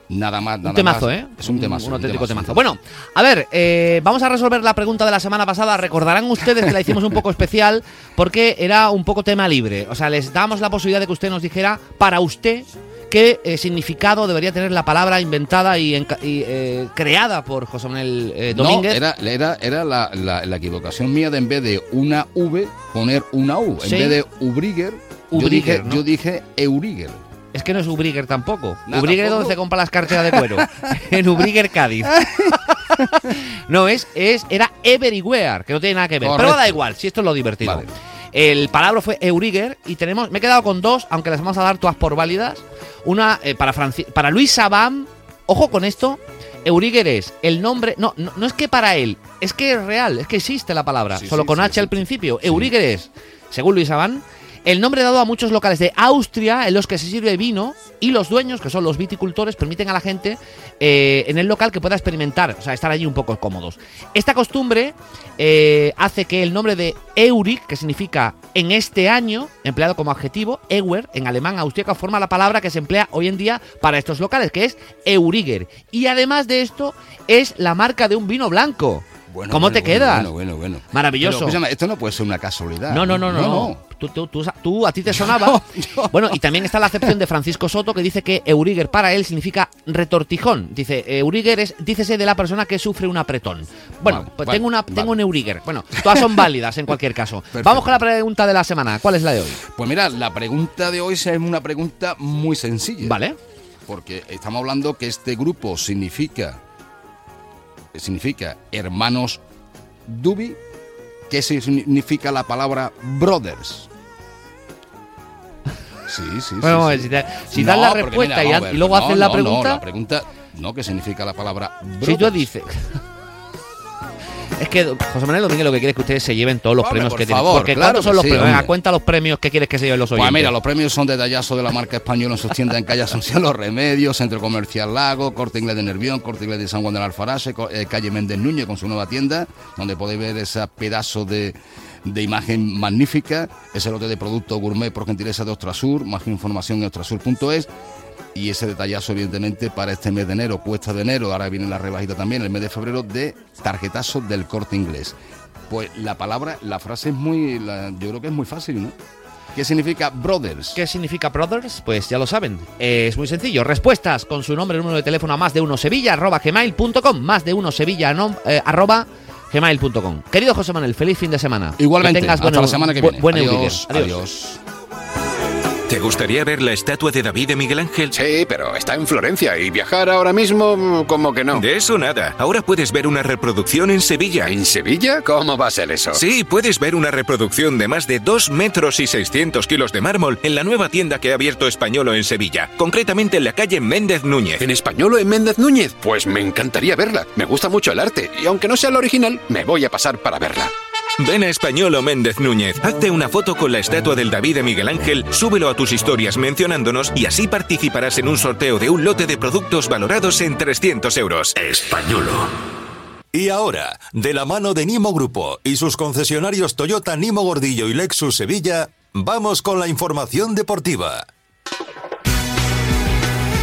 Speaker 49: Nada más, nada
Speaker 2: Un temazo,
Speaker 49: más.
Speaker 2: ¿eh?
Speaker 49: Es un temazo.
Speaker 2: Un auténtico temazo. Bueno, a ver, eh, vamos a resolver la pregunta de la semana pasada. Recordarán ustedes que la hicimos un poco especial porque era un poco tema libre. O sea, les damos la posibilidad de que usted nos dijera, para usted, qué eh, significado debería tener la palabra inventada y, enca- y, eh, creada por José Manuel eh, Domínguez.
Speaker 49: No, era, era, era la, la- la equivocación mía de en vez de una V poner una U. En
Speaker 2: Sí.
Speaker 49: vez de Ubriger, yo,
Speaker 2: Ubriger,
Speaker 49: dije,
Speaker 2: ¿no?
Speaker 49: yo dije Euriger.
Speaker 2: Es que no es Ubriger tampoco.
Speaker 49: Nada,
Speaker 2: Ubriger es donde se compra las carteras de cuero. en Ubriger, Cádiz. no, es, es, era Everywhere, que no tiene nada que ver. Pero
Speaker 49: Correcto.
Speaker 2: da igual, si esto es lo divertido. El palabra fue Euriger y tenemos, me he quedado con dos, aunque las vamos a dar todas por válidas. Una eh, para, Franci- para Luis Sabam, ojo con esto, Euriger es el nombre. No, no, no es que para él, es que es real, es que existe la palabra,
Speaker 49: Sí,
Speaker 2: solo
Speaker 49: sí,
Speaker 2: con
Speaker 49: sí,
Speaker 2: H al principio. Euriger es, según Luis Abán, el nombre dado a muchos locales de Austria en los que se sirve vino y los dueños, que son los viticultores, permiten a la gente eh, en el local que pueda experimentar, o sea, estar allí un poco cómodos. Esta costumbre eh, hace que el nombre de Eurig, que significa en este año, empleado como adjetivo, Ewer, en alemán austríaco, forma la palabra que se emplea hoy en día para estos locales, que es Euriger. Y además de esto, es la marca de un vino blanco.
Speaker 49: Bueno,
Speaker 2: ¿Cómo
Speaker 49: bueno,
Speaker 2: te
Speaker 49: bueno,
Speaker 2: quedas?
Speaker 49: Bueno, bueno, bueno.
Speaker 2: Maravilloso.
Speaker 49: Pero, esto no puede ser una casualidad.
Speaker 2: No, no, no, no. no. Tú, tú- tú- tú- a ti te sonaba. Bueno, y también está la acepción de Francisco Soto que dice que Euriger para él significa retortijón. Dice, Euriger es, dícese de la persona que sufre un apretón. Bueno,
Speaker 49: Vale,
Speaker 2: pues
Speaker 49: vale,
Speaker 2: tengo, una,
Speaker 49: vale.
Speaker 2: tengo un Euriger. Bueno, todas son válidas en cualquier caso. Vamos con la pregunta de la semana. ¿Cuál es la de hoy?
Speaker 49: Pues mira, la pregunta de hoy es una pregunta muy sencilla.
Speaker 2: Vale.
Speaker 49: Porque estamos hablando que este grupo significa significa hermanos Dubi. ¿Qué significa la palabra brothers? Sí, sí, sí.
Speaker 2: Bueno,
Speaker 49: sí.
Speaker 2: si te- si das la respuesta y
Speaker 49: ver,
Speaker 2: luego
Speaker 49: no,
Speaker 2: haces la pregunta-
Speaker 49: No, la pregunta, no, ¿qué significa la palabra?
Speaker 2: Si tú dices. Es que José Manuel Domínguez lo que quiere es que ustedes se lleven todos los
Speaker 49: Hombre,
Speaker 2: premios
Speaker 49: por
Speaker 2: que tienen.
Speaker 49: favor,
Speaker 2: Porque
Speaker 49: claro
Speaker 2: ¿cuántos son los
Speaker 49: sí,
Speaker 2: premios? Cuenta los premios que quieres que se lleven los
Speaker 49: Pues
Speaker 2: oyentes.
Speaker 49: mira, los premios son detallazo de la marca española en sus tiendas en calle Asunción Los Remedios, Centro Comercial Lago, Corte Inglés de Nervión, Corte Inglés de San Juan del Alfarache, co- eh, calle Méndez Núñez con su nueva tienda, donde podéis ver ese pedazo de, de imagen magnífica, ese lote de producto gourmet por gentileza de Ostrasur, más información en ostrasur.es. Y ese detallazo, evidentemente, para este mes de enero, cuesta de enero, ahora viene la rebajita también, el mes de febrero, de tarjetazo del corte inglés. Pues la palabra, la frase es muy, yo creo que es muy fácil, ¿no? ¿Qué significa brothers?
Speaker 2: ¿Qué significa Brothers? Pues ya lo saben. Es muy sencillo. Respuestas con su nombre número de teléfono a más de uno sevilla arroba gmail.com. Más de uno sevilla no- eh, arroba gmail.com. Querido José Manuel, feliz fin de semana.
Speaker 49: Igualmente,
Speaker 2: Que tengas
Speaker 49: hasta la semana que viene.
Speaker 2: Buen
Speaker 49: Adiós,
Speaker 2: Euriger.
Speaker 49: adiós.
Speaker 24: ¿Te gustaría ver la estatua de David de Miguel Ángel?
Speaker 50: Sí, pero está en Florencia y viajar ahora mismo mm, como que no.
Speaker 24: De eso nada. Ahora puedes ver una reproducción en Sevilla.
Speaker 50: ¿En Sevilla? ¿Cómo va a ser eso?
Speaker 24: Sí, puedes ver una reproducción de más de 2 metros y 600 kilos de mármol en la nueva tienda que ha abierto Españolo en Sevilla, concretamente en la calle Méndez Núñez.
Speaker 50: ¿En español o en Méndez Núñez? Pues me encantaría verla. Me gusta mucho el arte y aunque no sea la original, me voy a pasar para verla.
Speaker 24: Ven a Españolo Méndez Núñez, hazte una foto con la estatua del David de Miguel Ángel, súbelo a tus historias mencionándonos y así participarás en un sorteo de un lote de productos valorados en 300 euros.
Speaker 17: Españolo. Y ahora, de la mano de Nimo Grupo y sus concesionarios Toyota Nimo Gordillo y Lexus Sevilla, vamos con la información deportiva.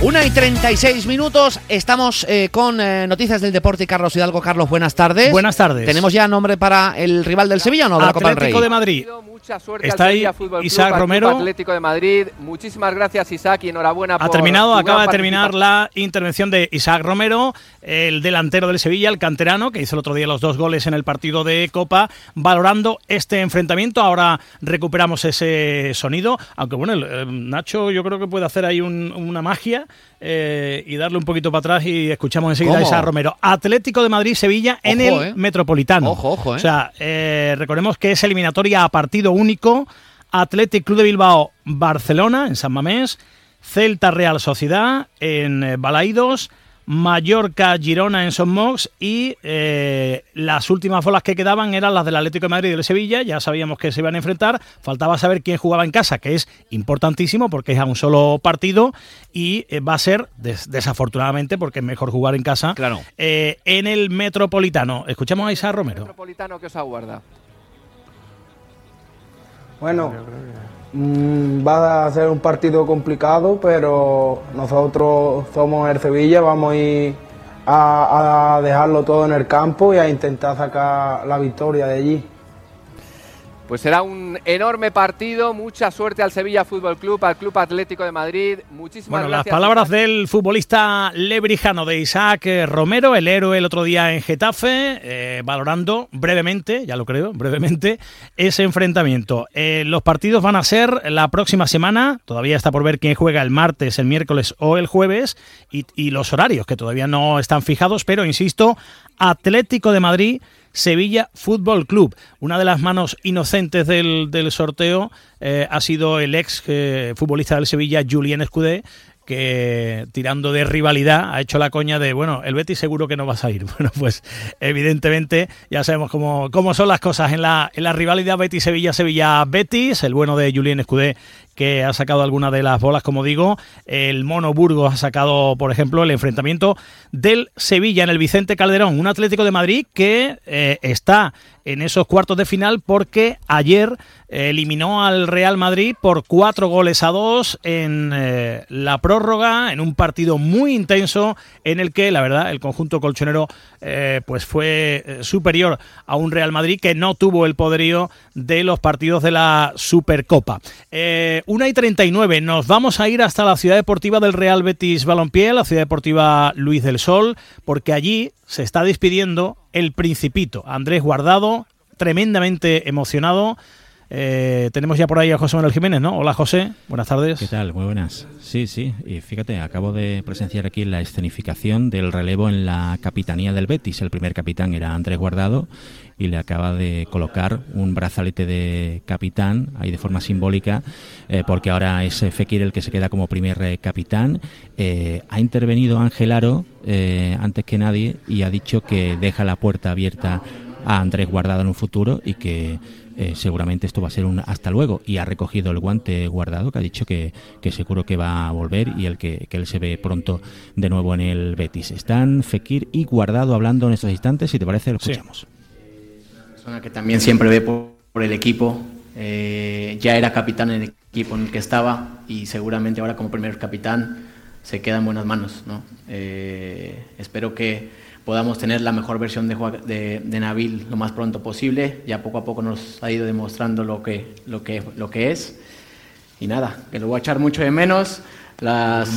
Speaker 2: Una y 36 minutos. Estamos eh, con eh, noticias del deporte y Carlos Hidalgo. Carlos, buenas tardes.
Speaker 5: Buenas tardes.
Speaker 2: ¿Tenemos ya nombre para el rival del Sevilla o no? De la Copa del Rey.
Speaker 5: Atlético de Madrid.
Speaker 42: Mucha suerte
Speaker 5: Está ahí Isaac
Speaker 42: Club
Speaker 5: Romero.
Speaker 42: Atlético de Madrid. Muchísimas gracias, Isaac, y enhorabuena
Speaker 5: Ha
Speaker 42: por
Speaker 5: terminado, acaba de terminar la intervención de Isaac Romero, el delantero del Sevilla, el canterano, que hizo el otro día los dos goles en el partido de Copa, valorando este enfrentamiento. Ahora recuperamos ese sonido, aunque bueno, el, eh, Nacho yo creo que puede hacer ahí un- una magia eh, y darle un poquito para atrás y escuchamos enseguida a
Speaker 2: ¿Cómo?
Speaker 5: Isaac Romero. Atlético de Madrid, Sevilla en el
Speaker 2: eh.
Speaker 5: Metropolitano.
Speaker 2: Ojo, ojo, eh.
Speaker 5: O sea, eh, recordemos que es eliminatoria a partido único. Athletic Club de Bilbao, Barcelona, en San Mamés. Celta Real Sociedad, en Balaidos. Mallorca, Girona en Son Mox y eh, las últimas bolas que quedaban eran las del Atlético de Madrid y del Sevilla, ya sabíamos que se iban a enfrentar, faltaba saber quién jugaba en casa, que es importantísimo porque es a un solo partido y eh, va a ser, des- desafortunadamente, porque es mejor jugar en casa, eh, en el Metropolitano. Escuchamos a Isa Romero.
Speaker 42: Metropolitano que os aguarda.
Speaker 51: Bueno, va a ser un partido complicado, pero nosotros somos el Sevilla, vamos a ir a, a dejarlo todo en el campo y a intentar sacar la victoria de allí.
Speaker 42: Pues será un enorme partido. Mucha suerte al Sevilla Fútbol Club, al Club Atlético de Madrid. Muchísimas
Speaker 5: Bueno, las
Speaker 42: gracias.
Speaker 5: palabras del futbolista lebrijano de Isaac eh, Romero, el héroe el otro día en Getafe, eh, valorando brevemente, ya lo creo, brevemente, ese enfrentamiento. Eh, los partidos van a ser la próxima semana, todavía está por ver quién juega el martes, el miércoles o el jueves, y, y los horarios que todavía no están fijados, pero insisto, Atlético de Madrid. Sevilla Fútbol Club. Una de las manos inocentes del, del sorteo eh, ha sido el ex eh, futbolista del Sevilla, Julien Escudé, que tirando de rivalidad ha hecho la coña de, bueno, el Betis seguro que no vas a ir. Bueno, pues evidentemente ya sabemos cómo, cómo son las cosas en la, en la rivalidad Betis-Sevilla, Sevilla-Betis, el bueno de Julien Escudé que ha sacado alguna de las bolas, como digo. El Mono Burgos ha sacado, por ejemplo, el enfrentamiento del Sevilla en el Vicente Calderón, un Atlético de Madrid que eh, está en esos cuartos de final porque ayer eh, eliminó al Real Madrid por cuatro goles a dos en eh, la prórroga, en un partido muy intenso en el que, la verdad, el conjunto colchonero pues fue superior a un Real Madrid que no tuvo el poderío de los partidos de la Supercopa. Una y 39, nos vamos a ir hasta la ciudad deportiva del Real Betis Balompié, la ciudad deportiva Luis del Sol, porque allí se está despidiendo el Principito, Andrés Guardado, tremendamente emocionado. Eh, tenemos ya por ahí a José Manuel Jiménez, ¿no? Hola José, buenas tardes.
Speaker 51: ¿Qué tal? Muy buenas. Sí, sí, y fíjate, acabo de presenciar aquí la escenificación del relevo en la capitanía del Betis. El primer capitán era Andrés Guardado y le acaba de colocar un brazalete de capitán, ahí de forma simbólica, eh, porque ahora es Fekir el que se queda como primer eh, capitán. ha intervenido Ángel Aro antes que nadie y ha dicho que deja la puerta abierta a Andrés Guardado en un futuro y que eh, seguramente esto va a ser un hasta luego y ha recogido el guante guardado que ha dicho que, seguro que va a volver y el que, él se ve pronto de nuevo en el Betis. Están Fekir y Guardado hablando en estos instantes, si te parece lo escuchamos.
Speaker 52: Persona que también siempre ve por, el equipo, eh, ya era capitán en el equipo en el que estaba y seguramente ahora como primer capitán se queda en buenas manos. ¿no? Eh, espero que podamos tener la mejor versión de, de, Nabil lo más pronto posible. Ya poco a poco nos ha ido demostrando lo que, lo que, lo que es. Y nada, que lo voy a echar mucho de menos. Las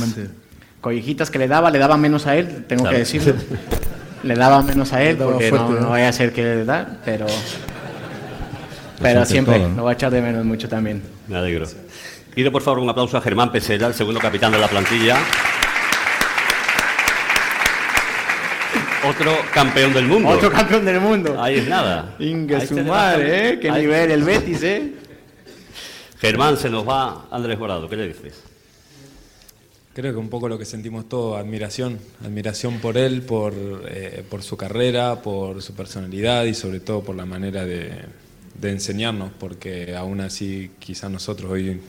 Speaker 52: collejitas que le daba, le daba menos a él, tengo que decirlo. le daba menos a él porque no, no, vaya a ser que le da, pero, pero siempre lo voy a echar de menos mucho también.
Speaker 53: Me alegro. Pido por favor un aplauso a Germán Pesela, el segundo capitán de la plantilla. Otro campeón del mundo.
Speaker 52: Otro campeón del mundo.
Speaker 53: Ahí es nada.
Speaker 52: Inga su madre, ¿eh? Qué nivel el Betis, ¿eh?
Speaker 53: Germán, se nos va Andrés Guardado. ¿Qué le dices?
Speaker 54: Creo que un poco lo que sentimos todos, admiración, admiración por él, por, eh, por su carrera, por su personalidad y sobre todo por la manera de, de enseñarnos, porque aún así quizás nosotros hoy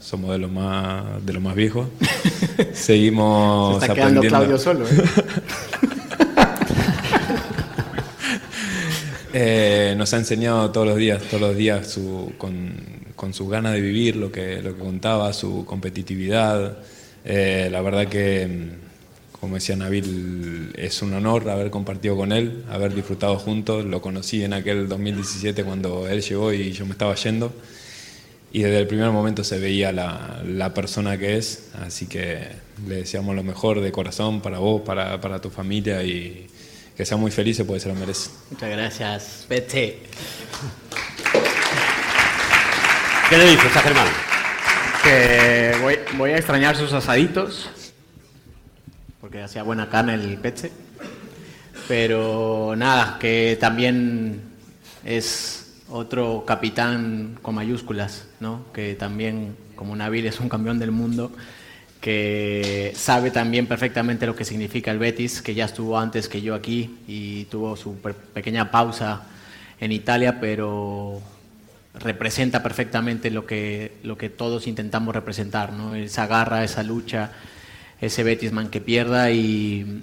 Speaker 54: somos de los más de los más viejos. Seguimos
Speaker 52: Se está quedando Claudio solo. ¿eh?
Speaker 54: Eh, nos ha enseñado todos los días, todos los días su, con, con, sus ganas de vivir, lo que, lo que contaba, su competitividad. Eh, la verdad que, como decía Nabil, es un honor haber compartido con él, haber disfrutado juntos. Lo conocí en aquel 2017 cuando él llegó y yo me estaba yendo. Y desde el primer momento se veía la, la persona que es, así que le deseamos lo mejor de corazón para vos, para, para tu familia y, que sea muy feliz porque se lo merece.
Speaker 52: Muchas gracias, Pete.
Speaker 53: ¿Qué le dices a Germán?
Speaker 52: Que voy, a extrañar sus asaditos, porque hacía buena carne el Pete. Pero nada, que también es otro capitán con mayúsculas, ¿no? que también, como Nabil, es un campeón del mundo que sabe también perfectamente lo que significa el Betis, que ya estuvo antes que yo aquí y tuvo su pequeña pausa en Italia, pero representa perfectamente lo que, lo que todos intentamos representar, ¿no? esa garra, esa lucha, ese Betisman que pierda y,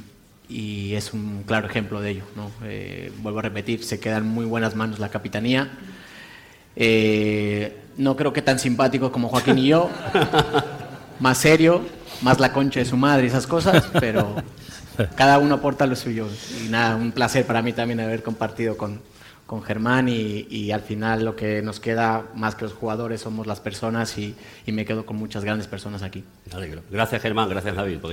Speaker 52: y es un claro ejemplo de ello. ¿no? Eh, vuelvo a repetir, se queda en muy buenas manos la capitanía. Eh, no creo que tan simpático como Joaquín y yo, más serio, más la concha de su madre y esas cosas, pero cada uno aporta lo suyo. Y nada, un placer para mí también haber compartido con, con Germán y, al final lo que nos queda más que los jugadores somos las personas y, me quedo con muchas grandes personas aquí.
Speaker 53: Gracias Germán, gracias David.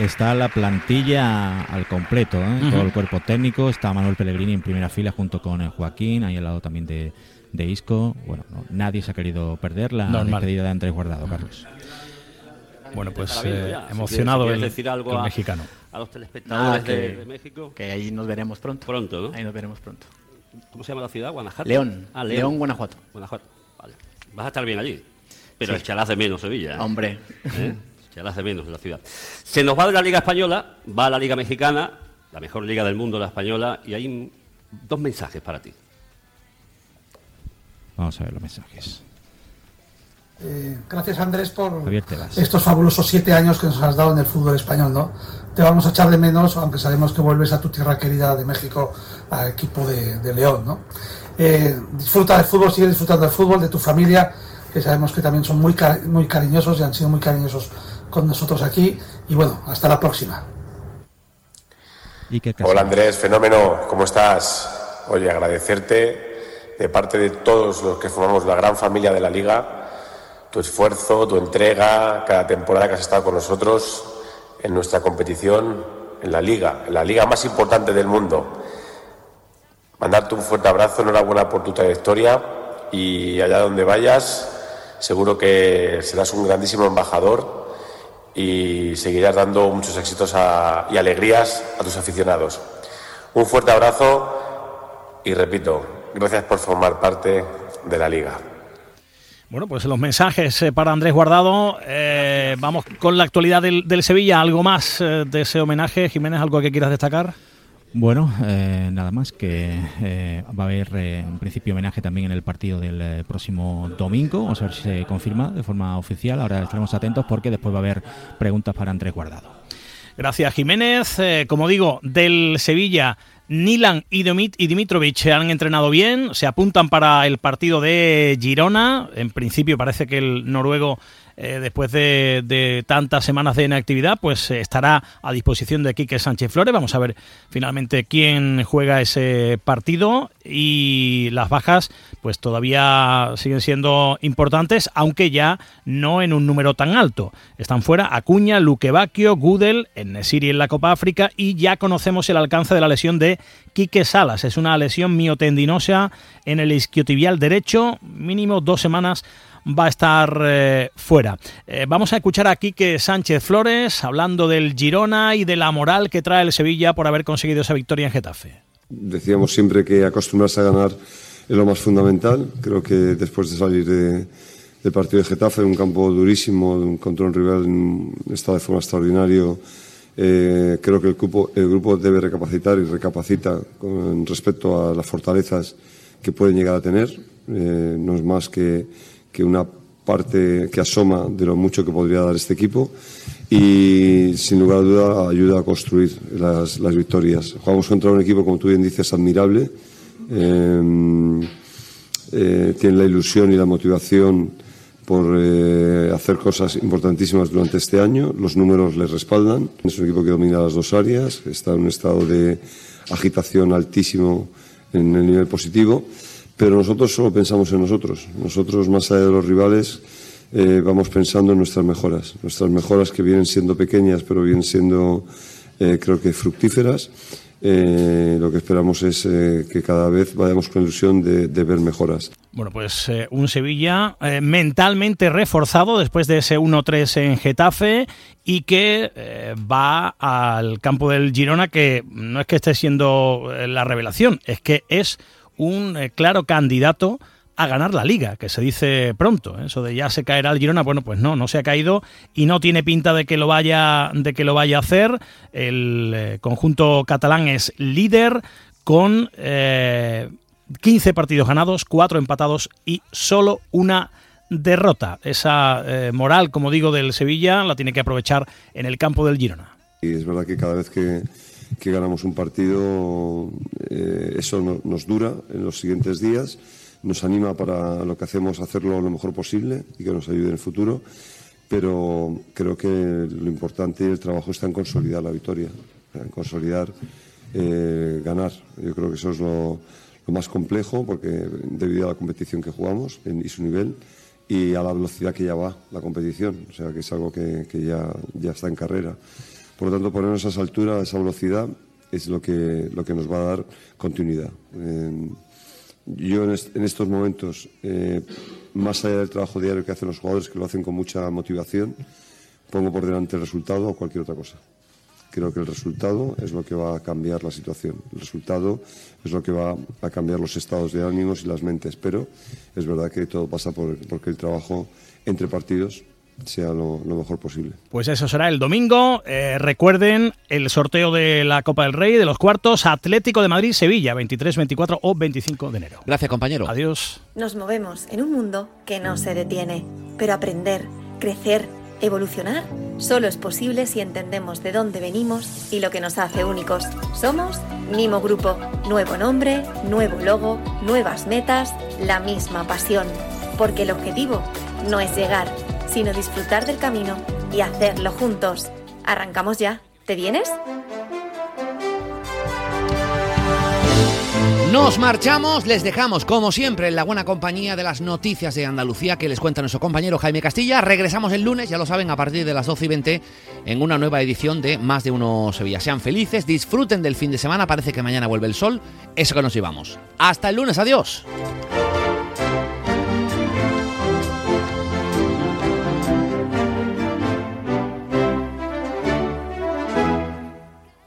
Speaker 51: Está la plantilla al completo, ¿eh? todo el cuerpo técnico. Está Manuel Pellegrini en primera fila junto con Joaquín, ahí al lado también de, de Isco. Bueno, nadie se ha querido perder la despedida de Andrés Guardado, Carlos.
Speaker 5: Bueno, pues eh, emocionado el, decir algo mexicano.
Speaker 53: A los telespectadores de, México.
Speaker 52: Que ahí nos veremos pronto.
Speaker 53: Pronto, ¿no?
Speaker 52: Ahí nos veremos pronto.
Speaker 53: ¿Cómo se llama la ciudad? ¿Guanajuato?
Speaker 52: León. Ah, León. Guanajuato.
Speaker 53: Guanajuato, vale. ¿Vas a estar bien allí? pero
Speaker 52: Sí.
Speaker 53: echarás de menos Sevilla. ¿eh?
Speaker 52: Hombre.
Speaker 53: ¿Eh? Echarás de menos en la ciudad. Se nos va de la Liga Española, va a la Liga Mexicana, la mejor liga del mundo, la española, y hay dos mensajes para ti.
Speaker 51: Vamos a ver los mensajes.
Speaker 55: Eh, gracias Andrés por estos fabulosos siete años que nos has dado en el fútbol español, ¿no? Te vamos a echar de menos, aunque sabemos que vuelves a tu tierra querida de México, al equipo de, de León, ¿no? Eh, disfruta del fútbol, sigue disfrutando del fútbol, de tu familia, que sabemos que también son muy, cari- muy cariñosos y han sido muy cariñosos con nosotros aquí. Y bueno, hasta la próxima.
Speaker 56: Hola Andrés, fenómeno, ¿cómo estás? Oye, agradecerte de parte de todos los que formamos la gran familia de la liga, tu esfuerzo, tu entrega, cada temporada que has estado con nosotros en nuestra competición, en la liga, en la liga más importante del mundo. Mandarte un fuerte abrazo, enhorabuena por tu trayectoria y allá donde vayas, seguro que serás un grandísimo embajador y seguirás dando muchos éxitos y alegrías a tus aficionados. Un fuerte abrazo y repito, gracias por formar parte de la liga.
Speaker 5: Bueno, pues los mensajes eh, para Andrés Guardado. Eh, vamos con la actualidad del, del Sevilla. ¿Algo más eh, de ese homenaje? Jiménez, ¿algo que quieras destacar?
Speaker 51: Bueno, eh, nada más que eh, va a haber eh, en principio homenaje también en el partido del eh, próximo domingo. Vamos a ver si se confirma de forma oficial. Ahora estaremos atentos porque después va a haber preguntas para Andrés Guardado.
Speaker 5: Gracias, Jiménez. Eh, como digo, del Sevilla, Nilan y, Dimit- y Dimitrovic han entrenado bien, se apuntan para el partido de Girona. En principio parece que el noruego, eh, después de, tantas semanas de inactividad, pues eh, estará a disposición de Quique Sánchez Flores. Vamos a ver finalmente quién juega ese partido y las bajas pues todavía siguen siendo importantes, aunque ya no en un número tan alto. Están fuera Acuña, Luque Bacchio, Gudel, Nesiri en la Copa África y ya conocemos el alcance de la lesión de Quique Salas. Es una lesión miotendinosa en el isquiotibial derecho, mínimo dos semanas va a estar eh, fuera. Eh, vamos a escuchar a Quique Sánchez Flores hablando del Girona y de la moral que trae el Sevilla por haber conseguido esa victoria en Getafe.
Speaker 57: Decíamos siempre que acostumbrarse a ganar es lo más fundamental. Creo que después de salir de- del partido de Getafe, un campo durísimo, contra un rival en estado de forma extraordinario, eh, creo que el grupo, el grupo debe recapacitar y recapacita con respecto a las fortalezas que pueden llegar a tener. Eh, no es más que, que una parte que asoma de lo mucho que podría dar este equipo y sin lugar a duda ayuda a construir las, las victorias. Jugamos contra un equipo, como tú bien dices, admirable. Eh, eh, tiene la ilusión y la motivación por eh, hacer cosas importantísimas durante este año. Los números les respaldan. Es un equipo que domina las dos áreas, está en un estado de agitación altísimo en el nivel positivo, pero nosotros solo pensamos en nosotros. Nosotros, más allá de los rivales, eh, vamos pensando en nuestras mejoras. Nuestras mejoras que vienen siendo pequeñas, pero vienen siendo, eh, creo que, fructíferas. Eh, lo que esperamos es que cada vez vayamos con ilusión de, ver mejoras.
Speaker 5: Bueno, pues un Sevilla mentalmente reforzado después de ese 1-3 en Getafe y que va al campo del Girona que no es que esté siendo la revelación, es que es un eh, claro candidato a ganar la liga, que se dice pronto. ¿eh? Eso de ya se caerá el Girona, bueno, pues no, no se ha caído y no tiene pinta de que lo vaya, de que lo vaya a hacer. El eh, conjunto catalán es líder con eh, 15 partidos ganados, 4 empatados y solo una derrota. Esa moral, como digo, del Sevilla la tiene que aprovechar en el campo del Girona.
Speaker 57: Y es verdad que cada vez que, que ganamos un partido, eh, eso no- nos dura en los siguientes días, nos anima para lo que hacemos hacerlo lo mejor posible y que nos ayude en el futuro. Pero creo que lo importante y el trabajo está en consolidar la victoria, en consolidar, eh, ganar. Yo creo que eso es lo, más complejo porque debido a la competición que jugamos y su nivel y a la velocidad que ya va la competición, o sea que es algo que, que ya, ya está en carrera. Por lo tanto, ponernos a esa altura, a esa velocidad, es lo que, lo que nos va a dar continuidad. Eh, yo en, est- en estos momentos, eh, más allá del trabajo diario que hacen los jugadores, que lo hacen con mucha motivación, pongo por delante el resultado o cualquier otra cosa. Creo que el resultado es lo que va a cambiar la situación. El resultado es lo que va a cambiar los estados de ánimos y las mentes. Pero es verdad que todo pasa por porque el trabajo entre partidos sea lo, mejor posible.
Speaker 5: Pues eso será el domingo. Eh, recuerden el sorteo de la Copa del Rey de los cuartos Atlético de Madrid-Sevilla, 23, 24 o 25 de enero.
Speaker 2: Gracias, compañero.
Speaker 5: Adiós.
Speaker 58: Nos movemos en un mundo que no se detiene, pero aprender, crecer, evolucionar, solo es posible si entendemos de dónde venimos y lo que nos hace únicos. Somos Nimo Grupo. Nuevo nombre, nuevo logo, nuevas metas, la misma pasión. Porque el objetivo no es llegar sino disfrutar del camino y hacerlo juntos. Arrancamos ya. ¿Te vienes?
Speaker 2: Nos marchamos, les dejamos como siempre en la buena compañía de las noticias de Andalucía que les cuenta nuestro compañero Jaime Castilla. Regresamos el lunes, ya lo saben, a partir de las 12 y 20 en una nueva edición de Más de Uno Sevilla. Sean felices, disfruten del fin de semana, parece que mañana vuelve el sol, eso que nos llevamos. Hasta el lunes, adiós.